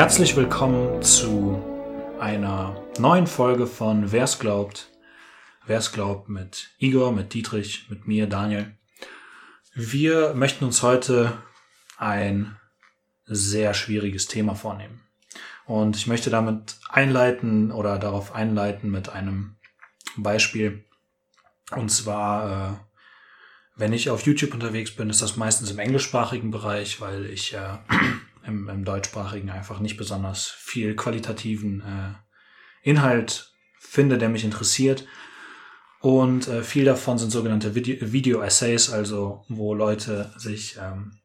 Herzlich willkommen zu einer neuen Folge von Wer's glaubt. Wer's glaubt mit Igor, mit Dietrich, mit mir, Daniel. Wir möchten uns heute ein sehr schwieriges Thema vornehmen. Und ich möchte damit einleiten oder darauf einleiten mit einem Beispiel. Und zwar, äh, wenn ich auf YouTube unterwegs bin, ist das meistens im englischsprachigen Bereich, weil ich äh, im, im deutschsprachigen einfach nicht besonders viel qualitativen äh, Inhalt finde, der mich interessiert. Und äh, viel davon sind sogenannte Video-Essays, also wo Leute sich ähm,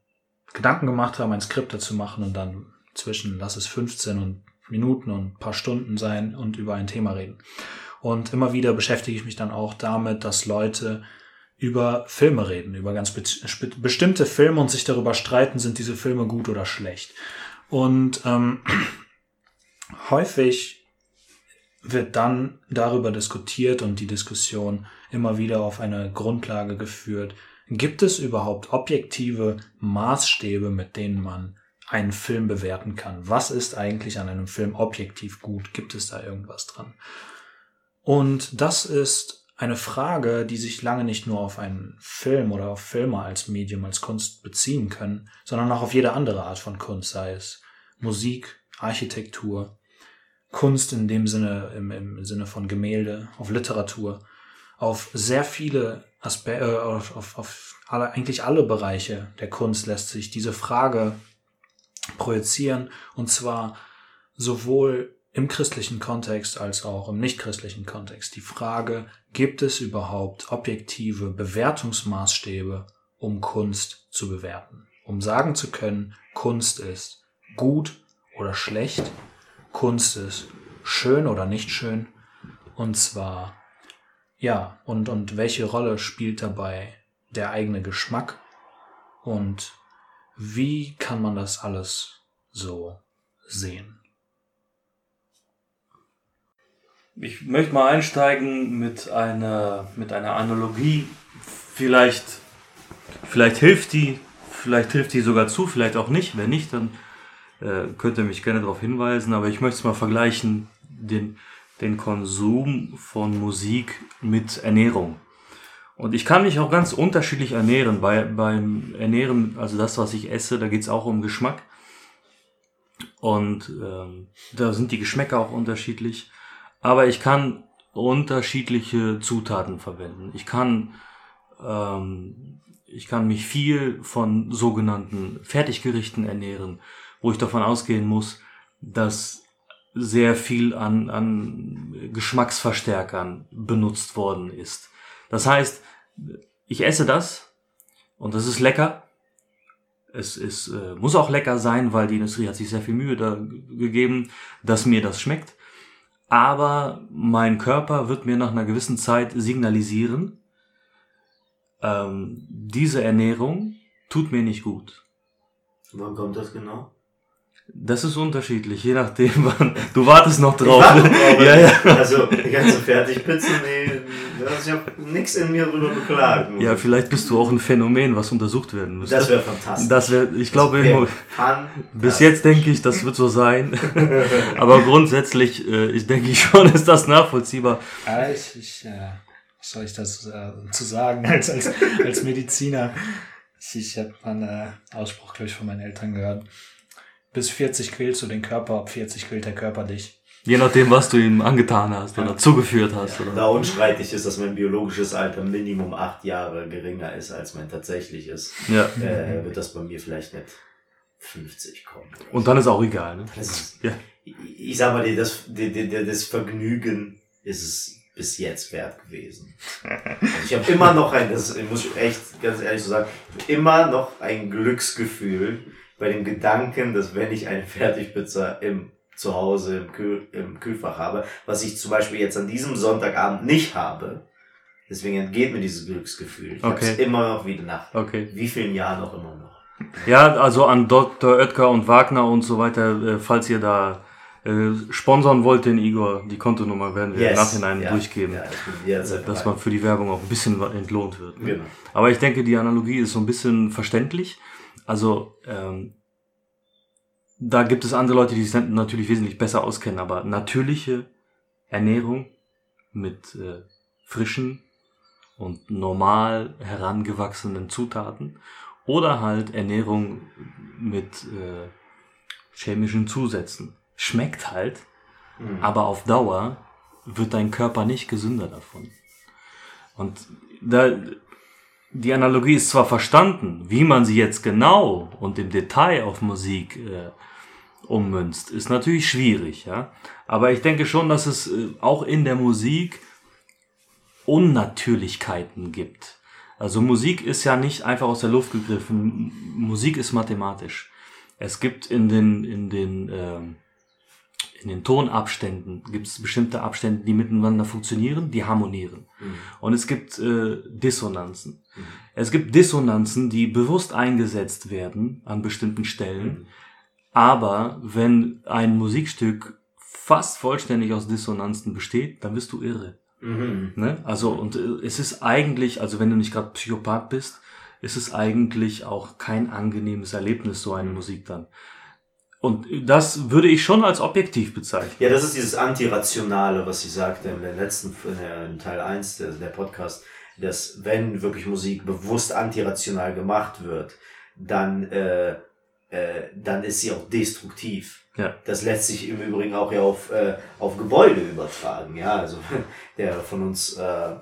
Gedanken gemacht haben, ein Skript dazu machen und dann zwischen, lass es 15 und Minuten und ein paar Stunden sein und über ein Thema reden. Und immer wieder beschäftige ich mich dann auch damit, dass Leute über Filme reden, über ganz be bestimmte Filme und sich darüber streiten, sind diese Filme gut oder schlecht. Und ähm, häufig wird dann darüber diskutiert und die Diskussion immer wieder auf eine Grundlage geführt. Gibt es überhaupt objektive Maßstäbe, mit denen man einen Film bewerten kann? Was ist eigentlich an einem Film objektiv gut? Gibt es da irgendwas dran? Und das ist eine Frage, die sich lange nicht nur auf einen Film oder auf Filme als Medium, als Kunst beziehen können, sondern auch auf jede andere Art von Kunst, sei es Musik, Architektur, Kunst in dem Sinne, im, im Sinne von Gemälde, auf Literatur, auf sehr viele Aspekte, äh, auf, auf, auf alle, eigentlich alle Bereiche der Kunst lässt sich diese Frage projizieren und zwar sowohl im christlichen Kontext als auch im nichtchristlichen Kontext. Die Frage, gibt es überhaupt objektive Bewertungsmaßstäbe, um Kunst zu bewerten? Um sagen zu können, Kunst ist gut oder schlecht, Kunst ist schön oder nicht schön, und zwar, ja, und, und welche Rolle spielt dabei der eigene Geschmack und wie kann man das alles so sehen? Ich möchte mal einsteigen mit einer, mit einer Analogie. Vielleicht, vielleicht hilft die, vielleicht hilft die sogar zu, vielleicht auch nicht. Wenn nicht, dann äh, könnt ihr mich gerne darauf hinweisen. Aber ich möchte es mal vergleichen, den, den Konsum von Musik mit Ernährung. Und ich kann mich auch ganz unterschiedlich ernähren. Bei, beim Ernähren, also das, was ich esse, da geht es auch um Geschmack. Und ähm, da sind die Geschmäcker auch unterschiedlich. Aber ich kann unterschiedliche Zutaten verwenden. Ich kann, ähm, ich kann mich viel von sogenannten Fertiggerichten ernähren, wo ich davon ausgehen muss, dass sehr viel an, an Geschmacksverstärkern benutzt worden ist. Das heißt, ich esse das und das ist lecker. Es ist, äh, muss auch lecker sein, weil die Industrie hat sich sehr viel Mühe da gegeben, dass mir das schmeckt aber mein Körper wird mir nach einer gewissen Zeit signalisieren, ähm, diese Ernährung tut mir nicht gut. Wann kommt das genau? Das ist unterschiedlich, je nachdem, wann. Du wartest noch drauf. Ich warte drauf, ja, ja. Also, die ganze Fertigpizza, nee, ich habe nichts in mir drüber beklagt. Ja, vielleicht bist du auch ein Phänomen, was untersucht werden müsste. Das wäre fantastisch. Das wäre, ich glaube, wär bis jetzt denke ich, das wird so sein. Aber grundsätzlich, äh, ich denke ich schon, ist das nachvollziehbar. Ja, ich, ich, äh, was soll ich das äh, zu sagen als, als, als Mediziner? Ich, ich habe mal einen äh, Ausspruch, glaube ich, von meinen Eltern gehört bis 40 quälst du den Körper, ab 40 quält der Körper dich. Je nachdem, was du ihm angetan hast oder zugeführt hast. Ja. Oder? Da unstreitig ist, dass mein biologisches Alter Minimum acht Jahre geringer ist als mein tatsächliches. Ja. Äh, wird das bei mir vielleicht nicht 50 kommen. Und dann ist auch egal. Ne? Ist, ja. ich, sag mal, das, das Vergnügen ist es bis jetzt wert gewesen. Also ich habe immer noch ein, das muss ich echt ganz ehrlich so sagen, immer noch ein Glücksgefühl, bei dem Gedanken, dass wenn ich eine Fertigpizza im Zuhause im, Kühl, im Kühlfach habe, was ich zum Beispiel jetzt an diesem Sonntagabend nicht habe, deswegen entgeht mir dieses Glücksgefühl. Ich okay. habe immer noch wieder nach okay. wie vielen Jahren auch immer noch. Ja, also an Dr. Oetker und Wagner und so weiter, äh, falls ihr da äh, sponsern wollt, den Igor, die Kontonummer werden wir yes. im Nachhinein ja. durchgeben, ja, dass man für die Werbung auch ein bisschen entlohnt wird. Ne? Genau. Aber ich denke, die Analogie ist so ein bisschen verständlich. Also ähm, da gibt es andere Leute, die sich natürlich wesentlich besser auskennen, aber natürliche Ernährung mit äh, frischen und normal herangewachsenen Zutaten oder halt Ernährung mit äh, chemischen Zusätzen. Schmeckt halt, Mhm. aber auf Dauer wird dein Körper nicht gesünder davon. Und da, die Analogie ist zwar verstanden, wie man sie jetzt genau und im Detail auf Musik äh, ummünzt, ist natürlich schwierig, ja. Aber ich denke schon, dass es äh, auch in der Musik Unnatürlichkeiten gibt. Also Musik ist ja nicht einfach aus der Luft gegriffen. Musik ist mathematisch. Es gibt in den in den ähm, in den Tonabständen gibt es bestimmte Abstände, die miteinander funktionieren, die harmonieren. Und es gibt äh, Dissonanzen. Es gibt Dissonanzen, die bewusst eingesetzt werden an bestimmten Stellen. Aber wenn ein Musikstück fast vollständig aus Dissonanzen besteht, dann bist du irre. Mhm. Ne? Also, und äh, es ist eigentlich, also wenn du nicht gerade Psychopath bist, ist es eigentlich auch kein angenehmes Erlebnis, so eine Musik dann. Und das würde ich schon als objektiv bezeichnen. Ja, das ist dieses Antirationale, was ich sagte der letzten, in Teil 1 der, der Podcast, dass wenn wirklich Musik bewusst antirational gemacht wird, dann, äh, äh, dann ist sie auch destruktiv. Ja. Das lässt sich im Übrigen auch ja auf, äh, auf Gebäude übertragen. Ja, also der von uns, äh, äh,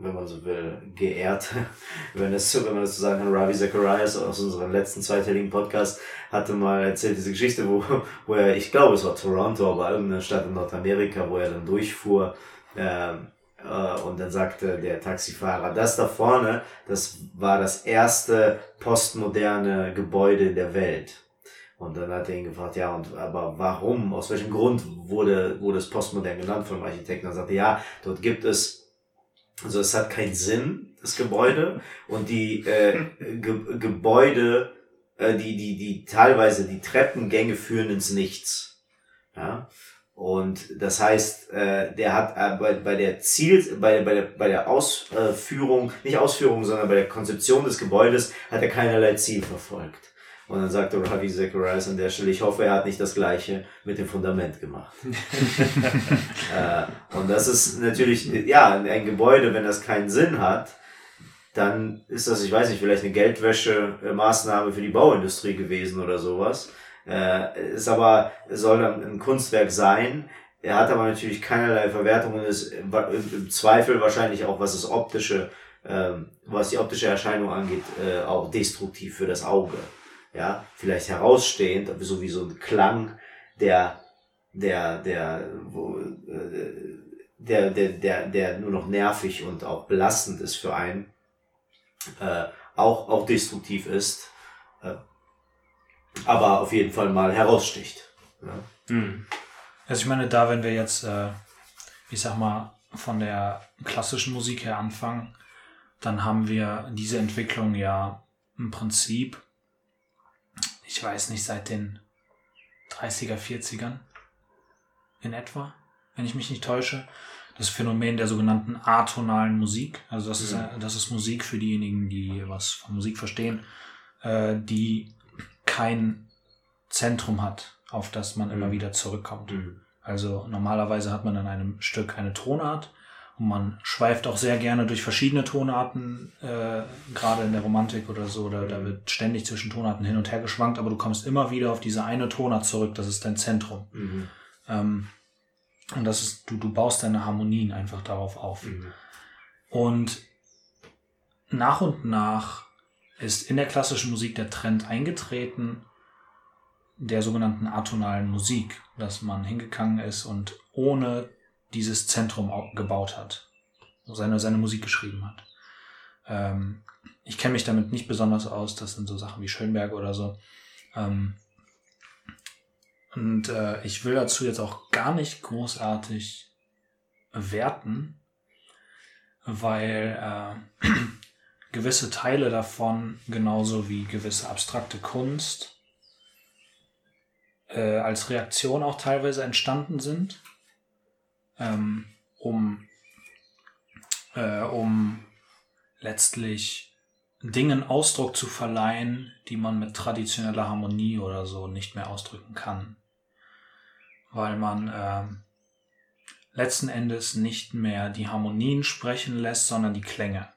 wenn man so will, geehrt, wenn, es, so- wenn man das so sagen kann, Ravi Zacharias aus unserem letzten zweiteiligen Podcast hatte mal erzählt diese Geschichte, wo, wo er, ich glaube es war Toronto, aber irgendeine Stadt in Nordamerika, wo er dann durchfuhr ähm, äh, und dann sagte der Taxifahrer, das da vorne, das war das erste postmoderne Gebäude der Welt. Und dann hat er ihn gefragt, ja, und aber warum, aus welchem Grund wurde, wurde es postmodern genannt von dem Architekten? Er sagte, ja, dort gibt es, also es hat keinen Sinn, das Gebäude, und die äh, Ge Gebäude, äh, die, die, die teilweise die Treppengänge führen ins Nichts. Ja. Und das heißt, äh, der hat äh, bei, bei der Ziel, bei, bei der, bei der Ausführung, nicht Ausführung, sondern bei der Konzeption des Gebäudes hat er keinerlei Ziel verfolgt. Und dann sagte Ravi Zacharias an der Stelle, ich hoffe, er hat nicht das Gleiche mit dem Fundament gemacht. äh, und das ist natürlich, ja, ein Gebäude, wenn das keinen Sinn hat, dann ist das, ich weiß nicht, vielleicht eine Geldwäsche-Maßnahme für die Bauindustrie gewesen oder sowas. Äh, ist aber, es soll dann ein Kunstwerk sein. Er hat aber natürlich keinerlei Verwertung und ist im im Zweifel wahrscheinlich auch, was das optische, ähm, was die optische Erscheinung angeht, äh, auch destruktiv für das Auge. Ja, vielleicht herausstehend, so wie so ein Klang, der, der, der, wo, äh, der, der, der, der nur noch nervig und auch belastend ist für einen, äh, auch, auch destruktiv ist, äh, aber auf jeden Fall mal heraussticht. Ja. Hm. Also ich meine, da wenn wir jetzt, äh, ich sag mal, von der klassischen Musik her anfangen, dann haben wir diese Entwicklung ja im Prinzip, ich weiß nicht, seit den 30er, 40ern in etwa, wenn ich mich nicht täusche. Das Phänomen der sogenannten atonalen Musik. Also das, ist, Mhm. äh, das ist Musik für diejenigen, die was von Musik verstehen, äh, die kein Zentrum hat, auf das man immer Mhm. wieder zurückkommt. Mhm. Also normalerweise hat man in einem Stück eine Tonart und man schweift auch sehr gerne durch verschiedene Tonarten, äh, gerade in der Romantik oder so, da, da wird ständig zwischen Tonarten hin und her geschwankt, aber du kommst immer wieder auf diese eine Tonart zurück, das ist dein Zentrum. Mhm. Ähm, und das ist, du, du baust deine Harmonien einfach darauf auf. Mhm. Und nach und nach ist in der klassischen Musik der Trend eingetreten, der sogenannten atonalen Musik, dass man hingegangen ist und ohne dieses Zentrum au- gebaut hat, seine, seine Musik geschrieben hat. Ähm, ich kenne mich damit nicht besonders aus, das sind so Sachen wie Schönberg oder so. Ähm, und äh, ich will dazu jetzt auch gar nicht großartig werten, weil äh, gewisse Teile davon, genauso wie gewisse abstrakte Kunst, äh, als Reaktion auch teilweise entstanden sind, ähm, um, äh, um letztlich Dingen Ausdruck zu verleihen, die man mit traditioneller Harmonie oder so nicht mehr ausdrücken kann. Weil man ähm, letzten Endes nicht mehr die Harmonien sprechen lässt, sondern die Klänge.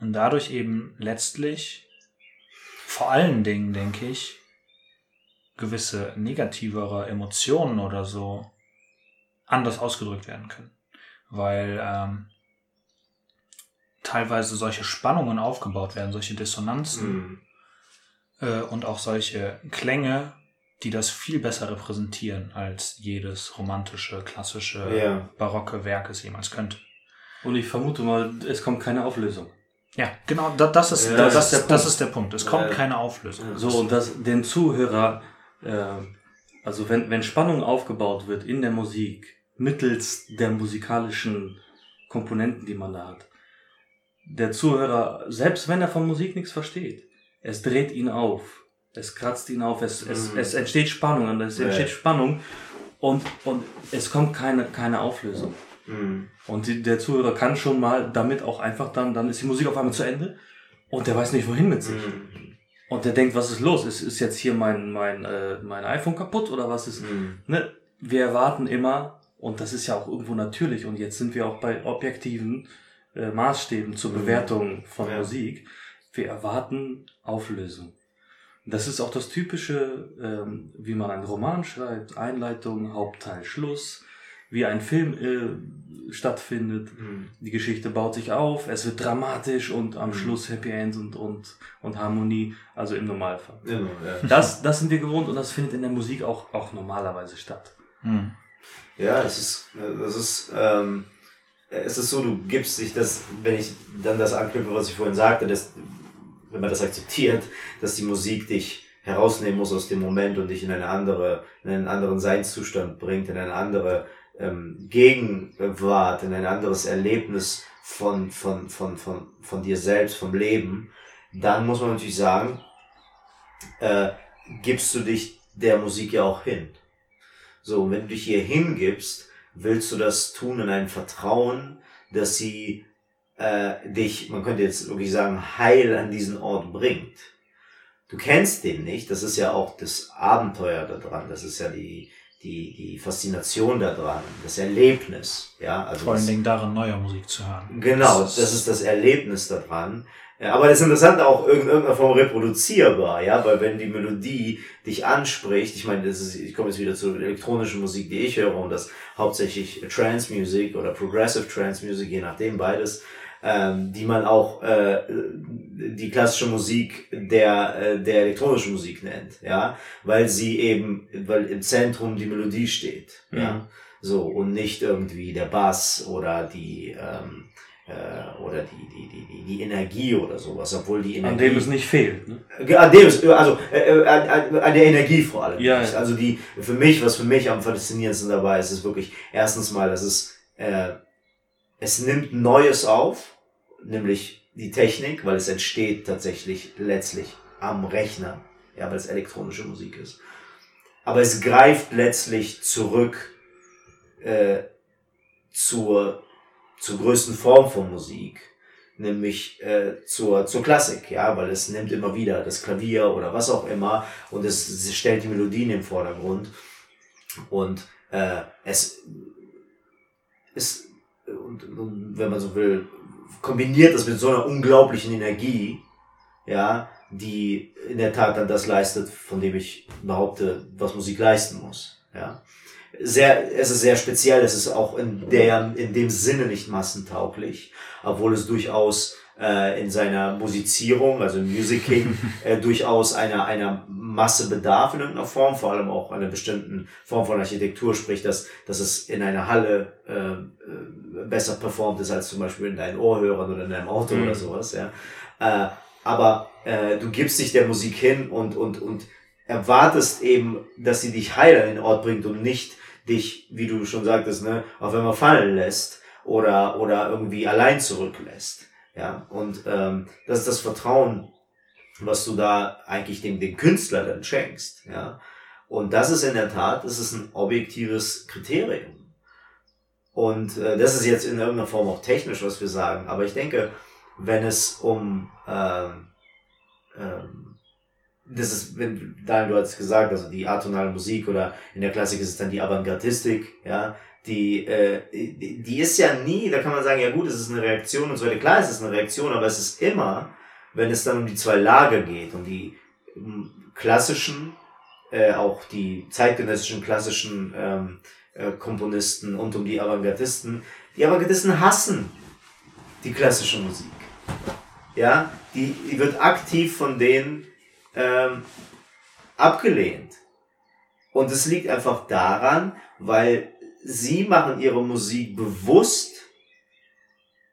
Und dadurch eben letztlich, vor allen Dingen, denke ich, gewisse negativere Emotionen oder so anders ausgedrückt werden können. Weil ähm, teilweise solche Spannungen aufgebaut werden, solche Dissonanzen Mhm. äh, und auch solche Klänge, die das viel besser repräsentieren, als jedes romantische, klassische, Ja. barocke Werk es jemals könnte. Und ich vermute mal, es kommt keine Auflösung. Ja, genau, da, das, ist, Ja, das, das ist der das Punkt. ist der Punkt. Es kommt Ja. keine Auflösung. So, und das den Zuhörer, äh, also wenn, wenn Spannung aufgebaut wird in der Musik, mittels der musikalischen Komponenten, die man da hat, der Zuhörer, selbst wenn er von Musik nichts versteht, es dreht ihn auf, es kratzt ihn auf, es, es, Mhm. es entsteht Spannung, und es entsteht Spannung und, und es kommt keine, keine Auflösung. Mhm. Und die, der Zuhörer kann schon mal damit auch einfach dann, dann ist die Musik auf einmal zu Ende und der weiß nicht wohin mit sich. Mhm. Und der denkt, was ist los? Ist, ist jetzt hier mein, mein, äh, mein iPhone kaputt oder was ist? Mhm. Ne? Wir erwarten immer, und das ist ja auch irgendwo natürlich, und jetzt sind wir auch bei objektiven äh, Maßstäben zur Mhm. Bewertung von Ja. Musik. Wir erwarten Auflösung. Das ist auch das Typische, ähm, wie man einen Roman schreibt, Einleitung, Hauptteil, Schluss, wie ein Film äh, stattfindet. Mhm. Die Geschichte baut sich auf, es wird dramatisch und am Mhm. Schluss Happy End und, und, und Harmonie, also im Normalfall. Genau, ja. Das, das sind wir gewohnt und das findet in der Musik auch, auch normalerweise statt. Hm. Ja, es ist, das ist, ähm, es ist so, du gibst dich das, wenn ich dann das anknüpfe, was ich vorhin sagte, dass, wenn man das akzeptiert, dass die Musik dich herausnehmen muss aus dem Moment und dich in eine andere, in einen anderen Seinszustand bringt, in eine andere ähm, Gegenwart, in ein anderes Erlebnis von, von, von, von, von dir selbst, vom Leben, dann muss man natürlich sagen, äh, gibst du dich der Musik ja auch hin. So, wenn du dich hier hingibst, willst du das tun in einem Vertrauen, dass sie äh, dich, man könnte jetzt wirklich sagen, heil an diesen Ort bringt. Du kennst den nicht, das ist ja auch das Abenteuer daran, das ist ja die, die, die Faszination daran, das Erlebnis, ja, also Vor allen Dingen darin neue Musik zu hören. Genau, das ist das Erlebnis daran. Ja, aber das Interessante auch in irgendeiner Form reproduzierbar, ja, weil wenn die Melodie dich anspricht, ich meine, das ist, ich komme jetzt wieder zur elektronischen Musik, die ich höre, und das hauptsächlich Trance Music oder Progressive Trance Music, je nachdem beides, ähm, die man auch äh, die klassische Musik der äh, der elektronischen Musik nennt, ja, weil sie eben, weil im Zentrum die Melodie steht, ja, Mhm. so und nicht irgendwie der Bass oder die ähm, äh, oder die, die, die, die, die Energie oder sowas, obwohl die Energie. An dem es nicht fehlt. Ne? An dem es, also äh, äh, an, an, der Energie vor allem. Ja, ja. Also die, für mich, was für mich am faszinierendsten dabei ist, ist wirklich erstens mal, dass es, äh, es nimmt Neues auf, nämlich die Technik, weil es entsteht tatsächlich letztlich am Rechner, ja, weil es elektronische Musik ist. Aber es greift letztlich zurück äh, zur, zur größten Form von Musik, nämlich äh, zur, zur Klassik, ja, weil es nimmt immer wieder das Klavier oder was auch immer und es, es stellt die Melodien im Vordergrund und äh, es ist, und, und wenn man so will, kombiniert das mit so einer unglaublichen Energie, ja, die in der Tat dann das leistet, von dem ich behaupte, was Musik leisten muss, ja. Sehr, es ist sehr speziell, es ist auch in der, in dem Sinne nicht massentauglich, obwohl es durchaus äh, in seiner Musizierung, also im Musicking, äh, durchaus einer, einer Masse bedarf in irgendeiner Form, vor allem auch einer bestimmten Form von Architektur, sprich, dass, dass es in einer Halle äh, äh, besser performt ist als zum Beispiel in deinen Ohrhörern oder in deinem Auto Mhm. oder sowas, ja. Äh, aber äh, du gibst dich der Musik hin und, und, und erwartest eben, dass sie dich heil an den Ort bringt und nicht dich, wie du schon sagtest, ne, auf einmal fallen lässt oder, oder irgendwie allein zurücklässt. Ja, und ähm, das ist das Vertrauen, was du da eigentlich dem, dem Künstler dann schenkst. Ja, und das ist in der Tat, das ist ein objektives Kriterium. Und äh, das ist jetzt in irgendeiner Form auch technisch, was wir sagen. Aber ich denke, wenn es um ähm, ähm, das ist, wenn, Daniel, du hast gesagt, also die atonale Musik oder in der Klassik ist es dann die Avantgardistik, ja, die, äh, die, ist ja nie, da kann man sagen, ja gut, es ist eine Reaktion und so weiter. Klar, es ist eine Reaktion, aber es ist immer, wenn es dann um die zwei Lager geht, um die um klassischen, äh, auch die zeitgenössischen klassischen ähm, äh, Komponisten und um die Avantgardisten. Die Avantgardisten hassen die klassische Musik. Ja, die, die wird aktiv von denen ähm, abgelehnt. Und es liegt einfach daran, weil sie machen ihre Musik bewusst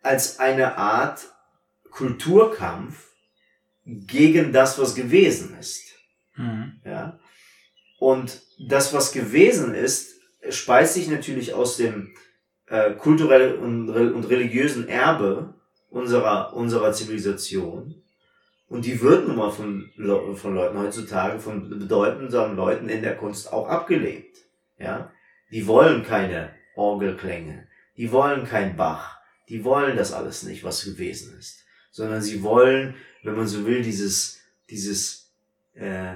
als eine Art Kulturkampf gegen das, was gewesen ist. Mhm. Ja. Und das, was gewesen ist, speist sich natürlich aus dem äh, kulturellen und, und religiösen Erbe unserer, unserer Zivilisation. Und die wird nun mal von, Le von Leuten heutzutage, von bedeutenden Leuten in der Kunst auch abgelehnt. Ja. Die wollen keine Orgelklänge. Die wollen kein Bach. Die wollen das alles nicht, was gewesen ist. Sondern sie wollen, wenn man so will, dieses, dieses, äh,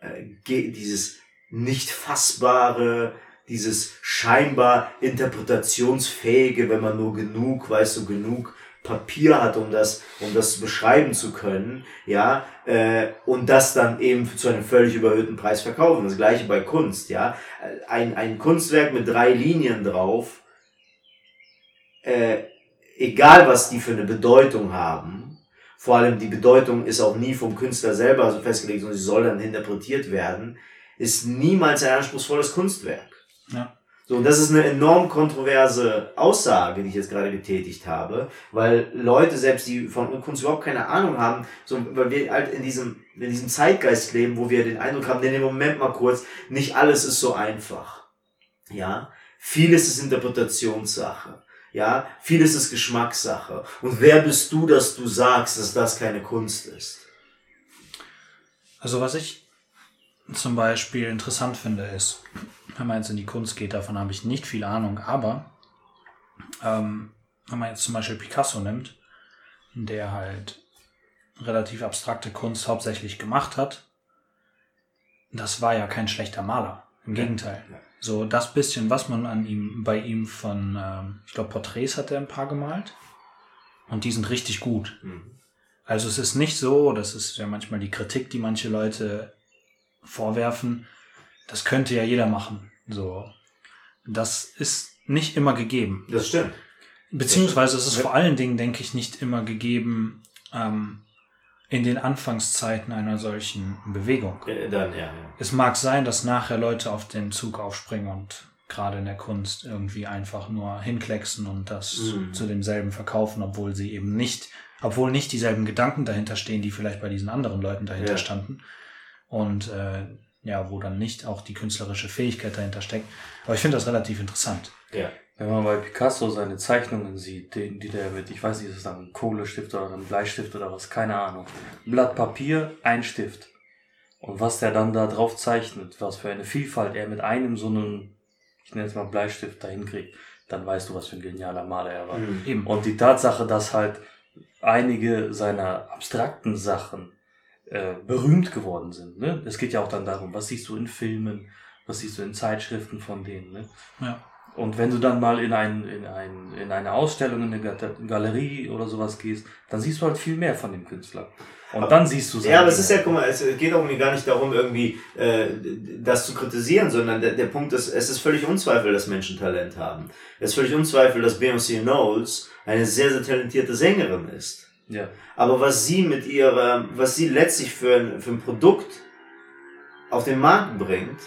äh, dieses nicht fassbare, dieses scheinbar interpretationsfähige, wenn man nur genug, weißt du, genug Papier hat, um das, um das beschreiben zu können, ja, äh, und das dann eben zu einem völlig überhöhten Preis verkaufen. Das gleiche bei Kunst, ja. Ein, ein Kunstwerk mit drei Linien drauf, äh, egal was die für eine Bedeutung haben, vor allem die Bedeutung ist auch nie vom Künstler selber festgelegt, sondern sie soll dann interpretiert werden, ist niemals ein anspruchsvolles Kunstwerk. Ja. So, und das ist eine enorm kontroverse Aussage, die ich jetzt gerade getätigt habe, weil Leute, selbst die von Kunst überhaupt keine Ahnung haben, so, weil wir halt in diesem, in diesem Zeitgeist leben, wo wir den Eindruck haben, denn im Moment mal kurz, nicht alles ist so einfach. Ja, vieles ist Interpretationssache. Ja, vieles ist Geschmackssache. Und wer bist du, dass du sagst, dass das keine Kunst ist? Also was ich zum Beispiel interessant finde, ist, wenn man jetzt in die Kunst geht, davon habe ich nicht viel Ahnung, aber ähm, wenn man jetzt zum Beispiel Picasso nimmt, der halt relativ abstrakte Kunst hauptsächlich gemacht hat, das war ja kein schlechter Maler. Im Gegenteil. So das bisschen, was man an ihm, bei ihm von, ähm, ich glaube, Porträts hat er ein paar gemalt. Und die sind richtig gut. Mhm. Also es ist nicht so, das ist ja manchmal die Kritik, die manche Leute vorwerfen, das könnte ja jeder machen. So. Das ist nicht immer gegeben. Das stimmt. Beziehungsweise es ist vor allen Dingen, denke ich, nicht immer gegeben ähm, in den Anfangszeiten einer solchen Bewegung. Äh, Dann, ja, ja. Es mag sein, dass nachher Leute auf den Zug aufspringen und gerade in der Kunst irgendwie einfach nur hinklecksen und das Mhm. zu demselben verkaufen, obwohl sie eben nicht, obwohl nicht dieselben Gedanken dahinter stehen, die vielleicht bei diesen anderen Leuten dahinter Ja. standen. Und äh, ja, wo dann nicht auch die künstlerische Fähigkeit dahinter steckt. Aber ich finde das relativ interessant. ja. Wenn man bei Picasso seine Zeichnungen sieht, die, die der mit, ich weiß nicht, ist es dann ein Kohlestift oder ein Bleistift oder was, keine Ahnung. Ein Blatt Papier, ein Stift. Und was der dann da drauf zeichnet, was für eine Vielfalt er mit einem so einen, ich nenne es mal Bleistift dahin kriegt, dann weißt du, was für ein genialer Maler er war. Mhm. Und die Tatsache, dass halt einige seiner abstrakten Sachen äh, berühmt geworden sind. Ne? Es geht ja auch dann darum, was siehst du in Filmen, was siehst du in Zeitschriften von denen. Ne? Ja. Und wenn du dann mal in, ein, in, ein, in eine Ausstellung, in eine Ga- Galerie oder sowas gehst, dann siehst du halt viel mehr von dem Künstler. Und dann siehst du Ja, aber es ist ja, guck mal, es geht auch mir gar nicht darum, irgendwie äh, das zu kritisieren, sondern der, der Punkt ist, es ist völlig unzweifel, dass Menschen Talent haben. Es ist völlig unzweifel, dass Beyoncé Knowles eine sehr, sehr talentierte Sängerin ist. Ja. Aber was sie mit ihrer, was sie letztlich für ein, für ein Produkt auf den Markt bringt,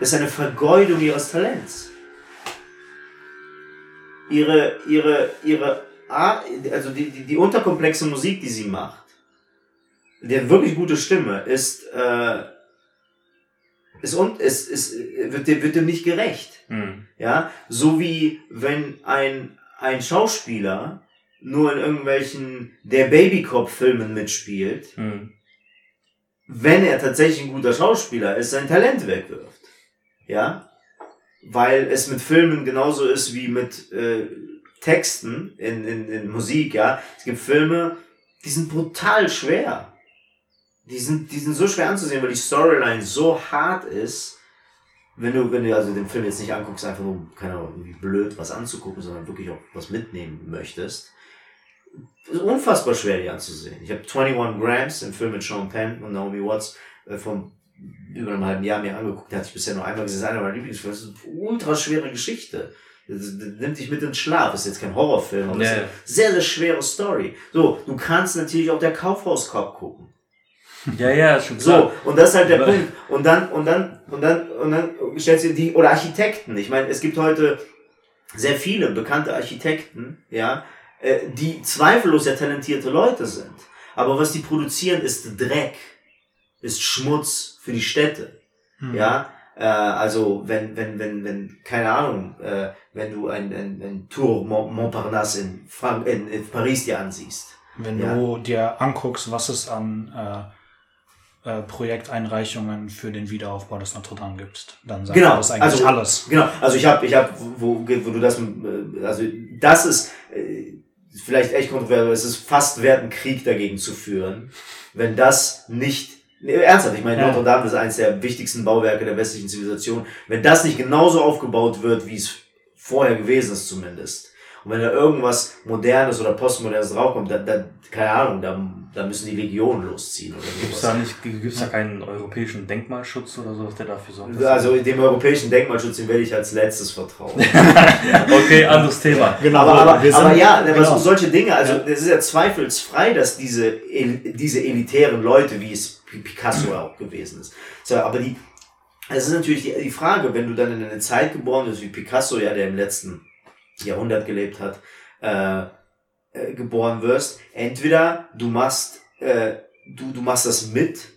ist eine Vergeudung ihres Talents. Ihre, ihre, ihre also die, die, die unterkomplexe Musik, die sie macht, die hat wirklich gute Stimme, ist, äh, ist, und, ist, ist, wird, dem- wird dem nicht gerecht. Hm. Ja, so wie wenn ein, ein Schauspieler nur in irgendwelchen der Babykopf-Filmen mitspielt, Hm. wenn er tatsächlich ein guter Schauspieler ist, sein Talent wegwirft. Ja, weil es mit Filmen genauso ist wie mit äh, Texten, in, in, in Musik, ja. Es gibt Filme, die sind brutal schwer. Die sind, die sind so schwer anzusehen, weil die Storyline so hart ist. Wenn du, wenn du also den Film jetzt nicht anguckst, einfach nur, keine Ahnung, irgendwie blöd was anzugucken, sondern wirklich auch was mitnehmen möchtest. Unfassbar schwer, die anzusehen. Ich habe 21 Grams, den Film mit Sean Penn und Naomi Watts, äh, von über einem halben Jahr mir angeguckt. Der hatte ich bisher nur einmal gesehen. Das ist einer meiner Lieblingsfilme. Das ist eine ultra schwere Geschichte. Das, nimmt dich mit ins Schlaf. Das ist jetzt kein Horrorfilm, aber es ist eine sehr, sehr schwere Story. So, du kannst natürlich auch der Kaufhauskopf gucken. Ja, ja, schon So, klar. und das ist halt der Aber- Punkt. Und dann, und dann, und dann, und dann stellst du die, oder Architekten. Ich meine, es gibt heute sehr viele bekannte Architekten, ja, äh, die zweifellos sehr talentierte Leute sind. Aber was die produzieren, ist Dreck, ist Schmutz für die Städte. Hm. Ja, äh, also wenn, wenn, wenn, wenn, keine Ahnung, äh, wenn du ein, ein, ein Tour Mont- Montparnasse in, Frank in, in Paris dir ansiehst. Wenn Ja. du dir anguckst, was es an äh, äh, Projekteinreichungen für den Wiederaufbau des Notre Dame gibt, dann sagt Genau, das eigentlich also- alles. Genau, also ich habe, ich habe, wo, wo du das, äh, also das ist vielleicht echt kontrovers, aber es ist fast wert, einen Krieg dagegen zu führen, wenn das nicht, nee, ernsthaft, ich meine, Ja. Notre Dame ist eines der wichtigsten Bauwerke der westlichen Zivilisation, wenn das nicht genauso aufgebaut wird, wie es vorher gewesen ist zumindest, und wenn da irgendwas Modernes oder Postmodernes draufkommt, dann, dann keine Ahnung, da, da müssen die Legionen losziehen oder Gibt's sowas. da nicht, gibt's da keinen europäischen Denkmalschutz oder so, der dafür sorgt? Also dem europäischen Denkmalschutz, den werde ich als letztes vertrauen. okay, anderes Thema. Genau, aber, aber, wir sind- aber ja, aber genau. so, solche Dinge, also es ist ja zweifelsfrei, dass diese, diese elitären Leute, wie es Picasso auch gewesen ist. So, aber die, es ist natürlich die, die Frage, wenn du dann in eine Zeit geboren bist, wie Picasso ja, der im letzten Jahrhundert gelebt hat, äh, äh, geboren wirst, entweder du machst, äh, du, du machst das mit,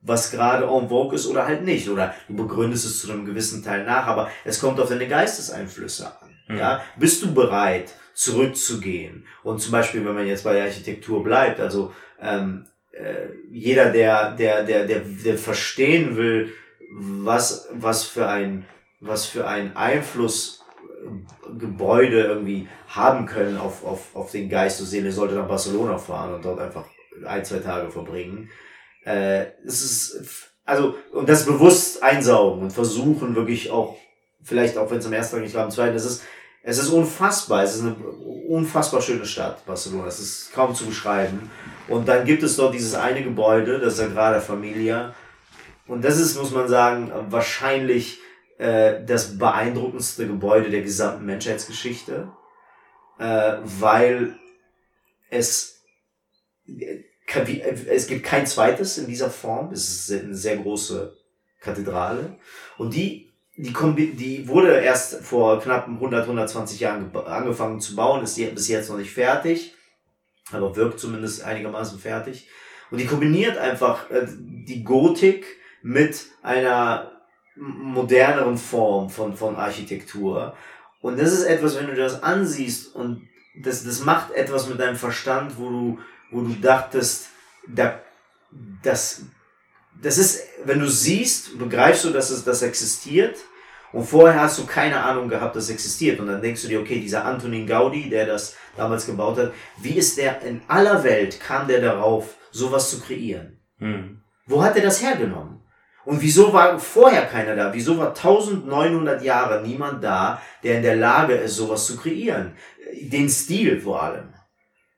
was gerade en vogue ist oder halt nicht. Oder du begründest es zu einem gewissen Teil nach, aber es kommt auf deine Geisteseinflüsse an. Mhm. Ja? Bist du bereit, zurückzugehen? Und zum Beispiel, wenn man jetzt bei der Architektur bleibt, also ähm, äh, jeder, der, der, der, der, der verstehen will, was, was für ein, was für ein Einfluss Gebäude irgendwie haben können auf, auf, auf den Geist und Seele, sollte nach Barcelona fahren und dort einfach ein, zwei Tage verbringen. Äh, es ist, also, und das bewusst einsaugen und versuchen wirklich auch, vielleicht auch wenn es am ersten Tag nicht war, am zweiten, es ist, es ist unfassbar, es ist eine unfassbar schöne Stadt, Barcelona, es ist kaum zu beschreiben. Und dann gibt es dort dieses eine Gebäude, das Sagrada Familia. Und das ist, muss man sagen, wahrscheinlich äh, das beeindruckendste Gebäude der gesamten Menschheitsgeschichte, äh, weil es kann- wie- es gibt kein zweites in dieser Form. Es ist eine sehr große Kathedrale. Und die, die, die wurde erst vor knapp 100, 120 Jahren angefangen zu bauen, ist bis jetzt noch nicht fertig, aber wirkt zumindest einigermaßen fertig. Und die kombiniert einfach äh, die Gotik mit einer moderneren Form von, von Architektur. Und das ist etwas, wenn du das ansiehst und das, das macht etwas mit deinem Verstand, wo du, wo du dachtest, da, das, das ist, wenn du siehst, begreifst du, dass es das existiert. Und vorher hast du keine Ahnung gehabt, dass es existiert. Und dann denkst du dir, okay, dieser Antonin Gaudi, der das damals gebaut hat, wie ist der in aller Welt kam der darauf, sowas zu kreieren? Hm. Wo hat er das hergenommen? Und wieso war vorher keiner da? Wieso war 1900 Jahre niemand da, der in der Lage ist, sowas zu kreieren? Den Stil vor allem.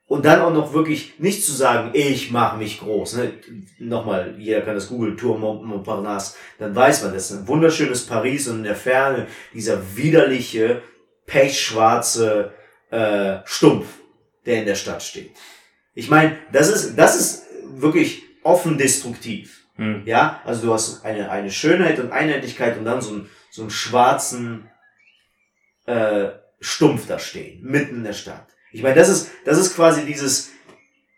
Und dann auch noch wirklich nicht zu sagen, ich mache mich groß. Ne? Nochmal, jeder kann das Google, Tour Mont- Montparnasse, dann weiß man, das ein wunderschönes Paris und in der Ferne dieser widerliche, pechschwarze äh, Stumpf, der in der Stadt steht. Ich meine, das ist, das ist wirklich offen destruktiv. Hm. Ja, also du hast eine, eine Schönheit und Einheitlichkeit und dann so, einen so einen schwarzen äh, Stumpf da stehen, mitten in der Stadt. Ich meine, das ist, das ist quasi dieses,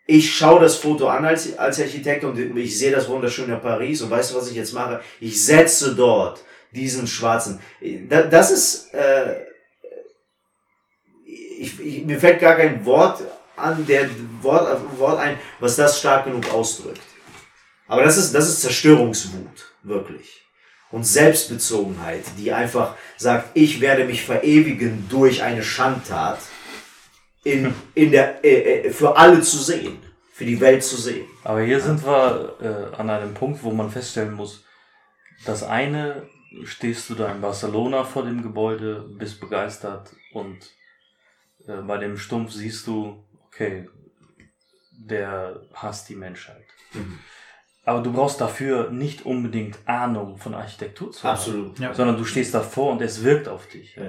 ich schaue das Foto an als, als Architekt und ich sehe das wunderschöne Paris und weißt du, was ich jetzt mache? Ich setze dort diesen schwarzen. Da- Das ist, äh, ich, ich, mir fällt gar kein Wort an, der Wort, Wort ein, was das stark genug ausdrückt. Aber das ist, das ist Zerstörungswut, wirklich. Und Selbstbezogenheit, die einfach sagt, ich werde mich verewigen durch eine Schandtat. in, in der, äh, äh, für alle zu sehen, für die Welt zu sehen. Aber hier sind wir äh, an einem Punkt, wo man feststellen muss, das eine stehst du da in Barcelona vor dem Gebäude, bist begeistert und äh, bei dem Stumpf siehst du, okay, der hasst die Menschheit. Mhm. Aber du brauchst dafür nicht unbedingt Ahnung von Architektur zu haben. Absolut. Ja. Sondern du stehst davor und es wirkt auf dich. Ja.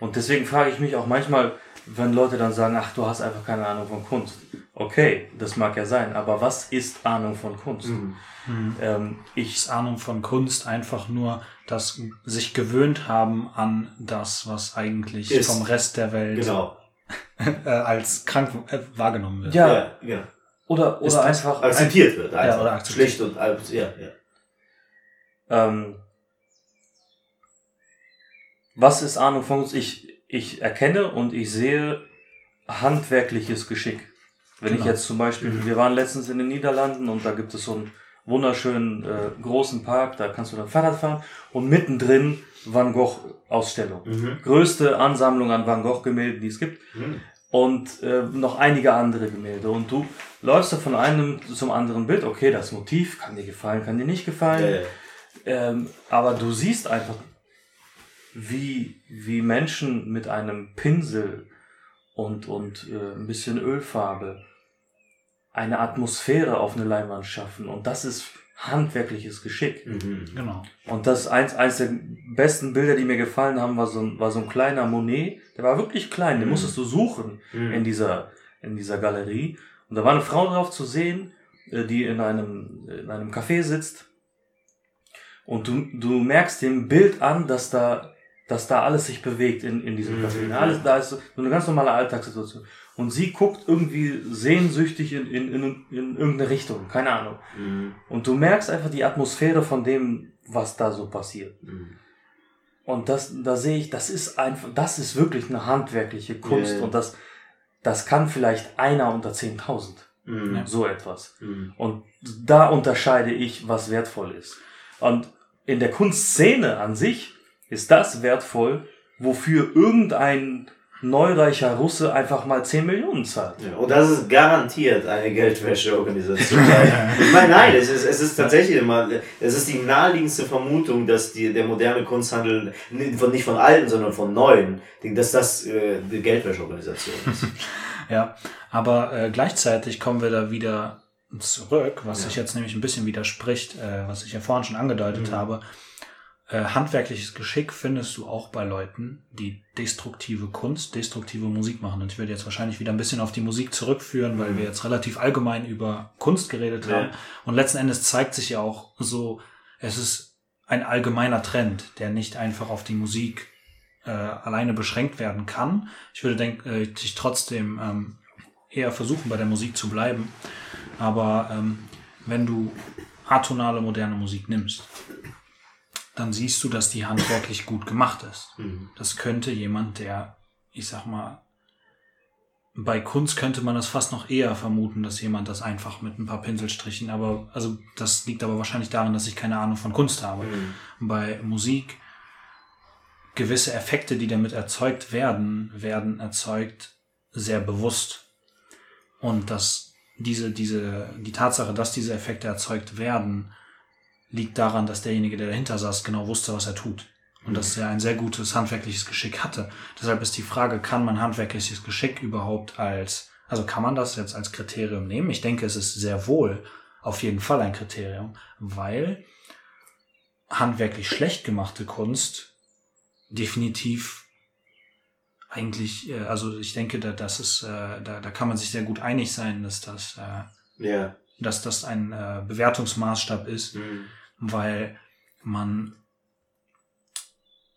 Und deswegen frage ich mich auch manchmal, wenn Leute dann sagen, ach, du hast einfach keine Ahnung von Kunst. Okay, das mag ja sein, aber was ist Ahnung von Kunst? Mhm. Ähm, ich, ist Ahnung von Kunst einfach nur das sich gewöhnt haben an das, was eigentlich Ist. vom Rest der Welt Genau. äh, als krank äh, wahrgenommen wird. Ja. Ja, oder Ist oder das einfach, Akzeptiert wird. Einfach. oder akzeptiert. Schlicht und alt. Ja, ja. ähm, was ist Ahnung von Kunst? Ich, ich erkenne und ich sehe handwerkliches Geschick. Wenn ich Genau. jetzt zum Beispiel, wir waren letztens in den Niederlanden und da gibt es so einen wunderschönen äh, großen Park, da kannst du dann Fahrrad fahren und mittendrin Van Gogh Ausstellung. Mhm. Größte Ansammlung an Van Gogh Gemälden, die es gibt Mhm. Und äh, noch einige andere Gemälde und du läufst da von einem zum anderen Bild, okay, das Motiv kann dir gefallen, kann dir nicht gefallen, Ja, ja. ähm, aber du siehst einfach, wie, wie Menschen mit einem Pinsel und, und äh, ein bisschen Ölfarbe eine Atmosphäre auf eine Leinwand schaffen. Und das ist handwerkliches Geschick. Mhm. Genau. Und das eins, eins der besten Bilder, die mir gefallen haben, war so ein, war so ein kleiner Monet. Der war wirklich klein, den Mhm. musstest du suchen in Mhm. dieser, in dieser Galerie. Und da war eine Frau drauf zu sehen, äh, die in einem, in einem Café sitzt. Und du, du merkst dem Bild an, dass da, dass da alles sich bewegt in, in diesem Mhm. Café. Alles, da ist so eine ganz normale Alltagssituation. Und sie guckt irgendwie sehnsüchtig in, in, in, in irgendeine Richtung, keine Ahnung. Mhm. Und du merkst einfach die Atmosphäre von dem, was da so passiert. Mhm. Und das, da sehe ich, das ist einfach, das ist wirklich eine handwerkliche Kunst. Ja. Und das, das kann vielleicht einer unter 10.000. Mhm. So etwas. Mhm. Und da unterscheide ich, was wertvoll ist. Und in der Kunstszene an sich ist das wertvoll, wofür irgendein neureicher Russe einfach mal 10 Millionen zahlt. Ja, und das ist garantiert eine Geldwäscheorganisation. ich meine, nein, es ist, es ist tatsächlich immer, es ist die naheliegendste Vermutung, dass die, der moderne Kunsthandel, nicht von, nicht von alten, sondern von neuen, dass das äh, die Geldwäscheorganisation ist. Ja, aber äh, gleichzeitig kommen wir da wieder zurück, was Ja. sich jetzt nämlich ein bisschen widerspricht, äh, was ich ja vorhin schon angedeutet Mhm. habe. Äh, handwerkliches Geschick findest du auch bei Leuten, die destruktive Kunst, destruktive Musik machen. Und ich werde jetzt wahrscheinlich wieder ein bisschen auf die Musik zurückführen, weil Mhm. wir jetzt relativ allgemein über Kunst geredet Ja. haben. Und letzten Endes zeigt sich ja auch so, es ist ein allgemeiner Trend, der nicht einfach auf die Musik äh, alleine beschränkt werden kann. Ich würde denk, äh, ich trotzdem ähm, eher versuchen, bei der Musik zu bleiben. Aber ähm, wenn du atonale moderne Musik nimmst, dann siehst du, dass die handwerklich gut gemacht ist. Mhm. Das könnte jemand, der, ich sag mal, bei Kunst könnte man das fast noch eher vermuten, dass jemand das einfach mit ein paar Pinselstrichen, aber, also, das liegt aber wahrscheinlich daran, dass ich keine Ahnung von Kunst habe. Mhm. Bei Musik, gewisse Effekte, die damit erzeugt werden, werden erzeugt sehr bewusst. Und dass diese, diese, die Tatsache, dass diese Effekte erzeugt werden, liegt daran, dass derjenige, der dahinter saß, genau wusste, was er tut. Und dass er ein sehr gutes handwerkliches Geschick hatte. Deshalb ist die Frage, kann man handwerkliches Geschick überhaupt als, also kann man das jetzt als Kriterium nehmen? Ich denke, es ist sehr wohl auf jeden Fall ein Kriterium, weil handwerklich schlecht gemachte Kunst definitiv eigentlich, äh, also ich denke, da, das ist, äh, da, da kann man sich sehr gut einig sein, dass das, äh, Ja. dass das ein Bewertungsmaßstab ist, Mhm. Weil man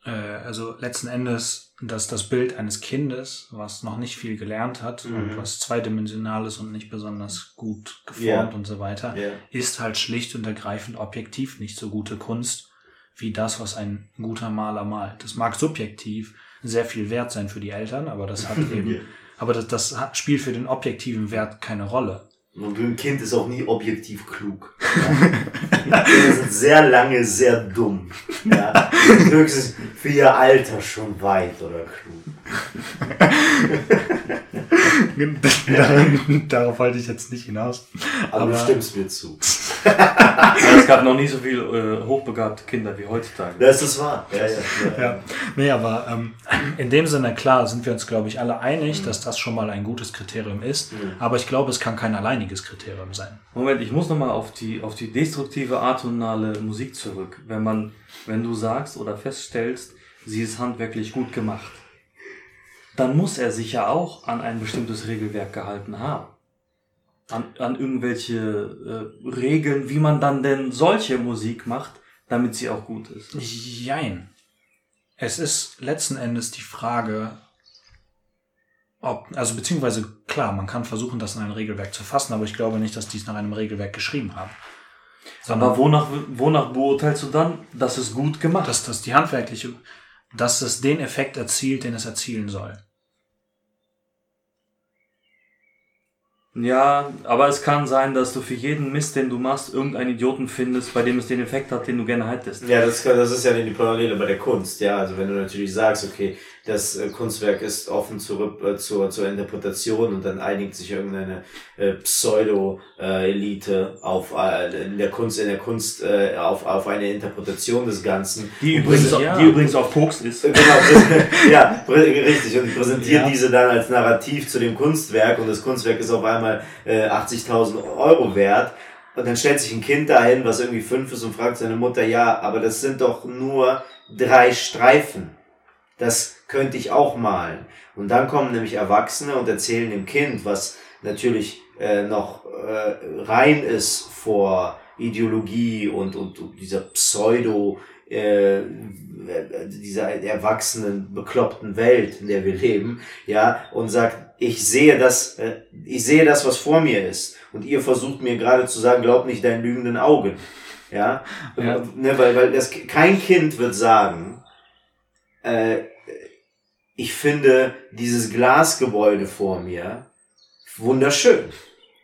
äh, also letzten Endes, dass das Bild eines Kindes, was noch nicht viel gelernt hat und Mhm. was zweidimensional ist und nicht besonders gut geformt Ja. und so weiter, Ja. ist halt schlicht und ergreifend objektiv nicht so gute Kunst wie das, was ein guter Maler malt. Das mag subjektiv sehr viel wert sein für die Eltern, aber das hat eben, aber das, das spielt für den objektiven Wert keine Rolle. Und ein Kind ist auch nie objektiv klug. Die sind sehr lange sehr dumm. Ja. Höchstens für ihr Alter schon weit oder klug. Darauf wollte ich jetzt nicht hinaus. Aber, Aber- du stimmst mir zu. Es gab noch nie so viel äh, hochbegabte Kinder wie heutzutage. Das ist wahr. Ja, ja, ja. Ja, nee, aber ähm, in dem Sinne, klar, sind wir uns, glaube ich, alle einig, dass das schon mal ein gutes Kriterium ist. Aber ich glaube, es kann kein alleiniges Kriterium sein. Moment, ich muss nochmal auf die, auf die destruktive atonale Musik zurück. Wenn man, wenn du sagst oder feststellst, sie ist handwerklich gut gemacht, dann muss er sich ja auch an ein bestimmtes Regelwerk gehalten haben. An, an irgendwelche äh, Regeln, wie man dann denn solche Musik macht, damit sie auch gut ist. Jein. Es ist letzten Endes die Frage, ob, also beziehungsweise klar, man kann versuchen, das in ein Regelwerk zu fassen, aber ich glaube nicht, dass die es nach einem Regelwerk geschrieben haben. Aber wonach, wonach beurteilst du dann, dass es gut gemacht dass das die handwerkliche, dass es den Effekt erzielt, den es erzielen soll. Ja, aber es kann sein, dass du für jeden Mist, den du machst, irgendeinen Idioten findest, bei dem es den Effekt hat, den du gerne hättest. Ja, das, das ist ja die Parallele bei der Kunst, ja. Also wenn du natürlich sagst, okay, das äh, Kunstwerk ist offen zur, äh, zur, zur Interpretation und dann einigt sich irgendeine äh, Pseudo-Elite auf äh, in der Kunst, in der Kunst äh, auf, auf eine Interpretation des Ganzen. Die übrigens, ja. die übrigens auf Koks ist. Genau, ja, richtig. Und die präsentieren Ja. diese dann als Narrativ zu dem Kunstwerk und das Kunstwerk ist auf einmal äh, 80.000 Euro wert. Und dann stellt sich ein Kind dahin, was irgendwie fünf ist und fragt seine Mutter, ja, aber das sind doch nur drei Streifen. Das könnte ich auch malen. Und dann kommen nämlich Erwachsene und erzählen dem Kind, was natürlich äh, noch äh, rein ist vor Ideologie und, und, und dieser Pseudo, äh, dieser erwachsenen, bekloppten Welt, in der wir leben, ja, und sagt, ich sehe das, äh, ich sehe das, was vor mir ist. Und ihr versucht mir gerade zu sagen, glaub nicht deinen lügenden Augen. Ja, Ja. Ne, weil, weil das, kein Kind wird sagen, äh, ich finde dieses Glasgebäude vor mir wunderschön.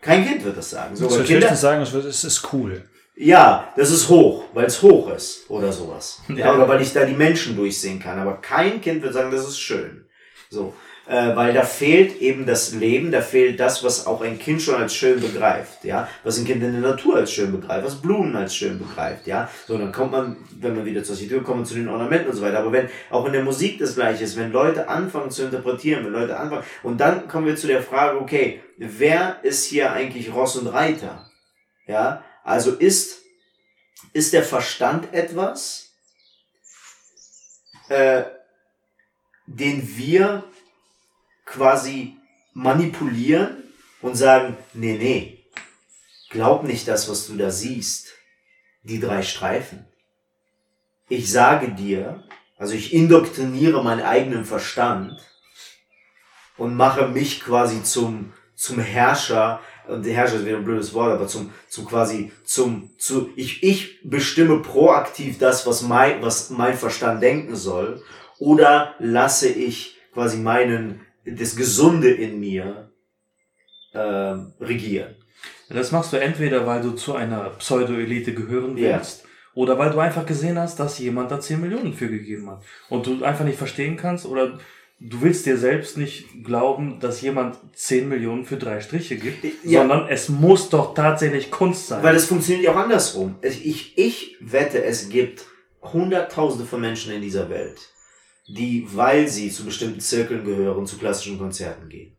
Kein Kind wird das sagen. So, Ich weil würde Kinder, sagen, es ist cool. ja, das ist hoch, weil es hoch ist oder sowas. Ja. oder weil ich da die Menschen durchsehen kann. Aber kein Kind wird sagen, das ist schön. So, äh, weil da fehlt eben das Leben, da fehlt das, was auch ein Kind schon als schön begreift, ja, was ein Kind in der Natur als schön begreift, was Blumen als schön begreift, ja. So, dann kommt man, wenn man wieder zur Architektur kommt, zu den Ornamenten und so weiter. Aber wenn auch in der Musik das Gleiche ist, wenn Leute anfangen zu interpretieren, wenn Leute anfangen, und dann kommen wir zu der Frage, okay, wer ist hier eigentlich Ross und Reiter? Ja, also ist, ist der Verstand etwas, äh, den wir quasi manipulieren und sagen, nee, nee, glaub nicht das, was du da siehst, die drei Streifen. Ich sage dir, also ich indoktriniere meinen eigenen Verstand und mache mich quasi zum, zum Herrscher, und der Herrscher ist wieder ein blödes Wort, aber zum, zum quasi, zum, zu, ich, ich bestimme proaktiv das, was mein, was mein Verstand denken soll, oder lasse ich quasi meinen, das Gesunde in mir, ähm, regieren. Das machst du entweder, weil du zu einer Pseudo-Elite gehören Ja. willst, oder weil du einfach gesehen hast, dass jemand da 10 Millionen für gegeben hat. Und du einfach nicht verstehen kannst, oder du willst dir selbst nicht glauben, dass jemand 10 Millionen für drei Striche gibt, Ja. sondern es muss doch tatsächlich Kunst sein. Weil es funktioniert ja auch andersrum. Ich, ich, ich wette, es gibt Hunderttausende von Menschen in dieser Welt, die, weil sie zu bestimmten Zirkeln gehören, zu klassischen Konzerten gehen.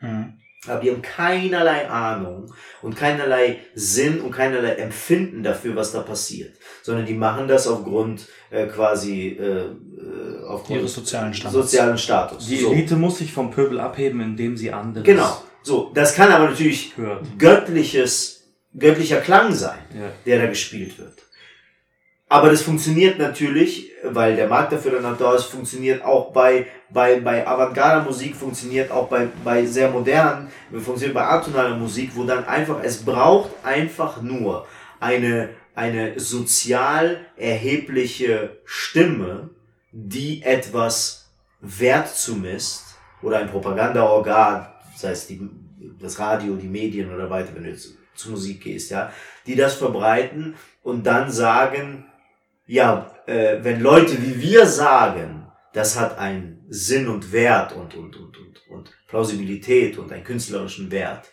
Mhm. Aber die haben keinerlei Ahnung und keinerlei Sinn und keinerlei Empfinden dafür, was da passiert. Sondern die machen das aufgrund äh, quasi äh, äh, aufgrund Ihres sozialen Standards. sozialen Status. Die so. Elite muss sich vom Pöbel abheben, indem sie anderes Genau. So, das kann aber natürlich hört. göttliches, göttlicher Klang sein. Ja. der da gespielt wird. Aber das funktioniert natürlich, weil der Markt dafür dann da ist, funktioniert auch bei, bei, bei Avantgarde Musik, funktioniert auch bei, bei sehr modernen, funktioniert bei atonaler Musik, wo dann einfach, es braucht einfach nur eine, eine sozial erhebliche Stimme, die etwas Wert zumisst, oder ein Propagandaorgan, sei es die, das Radio, die Medien oder weiter, wenn du jetzt zu Musik gehst, ja, die das verbreiten und dann sagen, ja, äh, wenn Leute wie wir sagen, das hat einen Sinn und Wert und, und, und, und, und Plausibilität und einen künstlerischen Wert,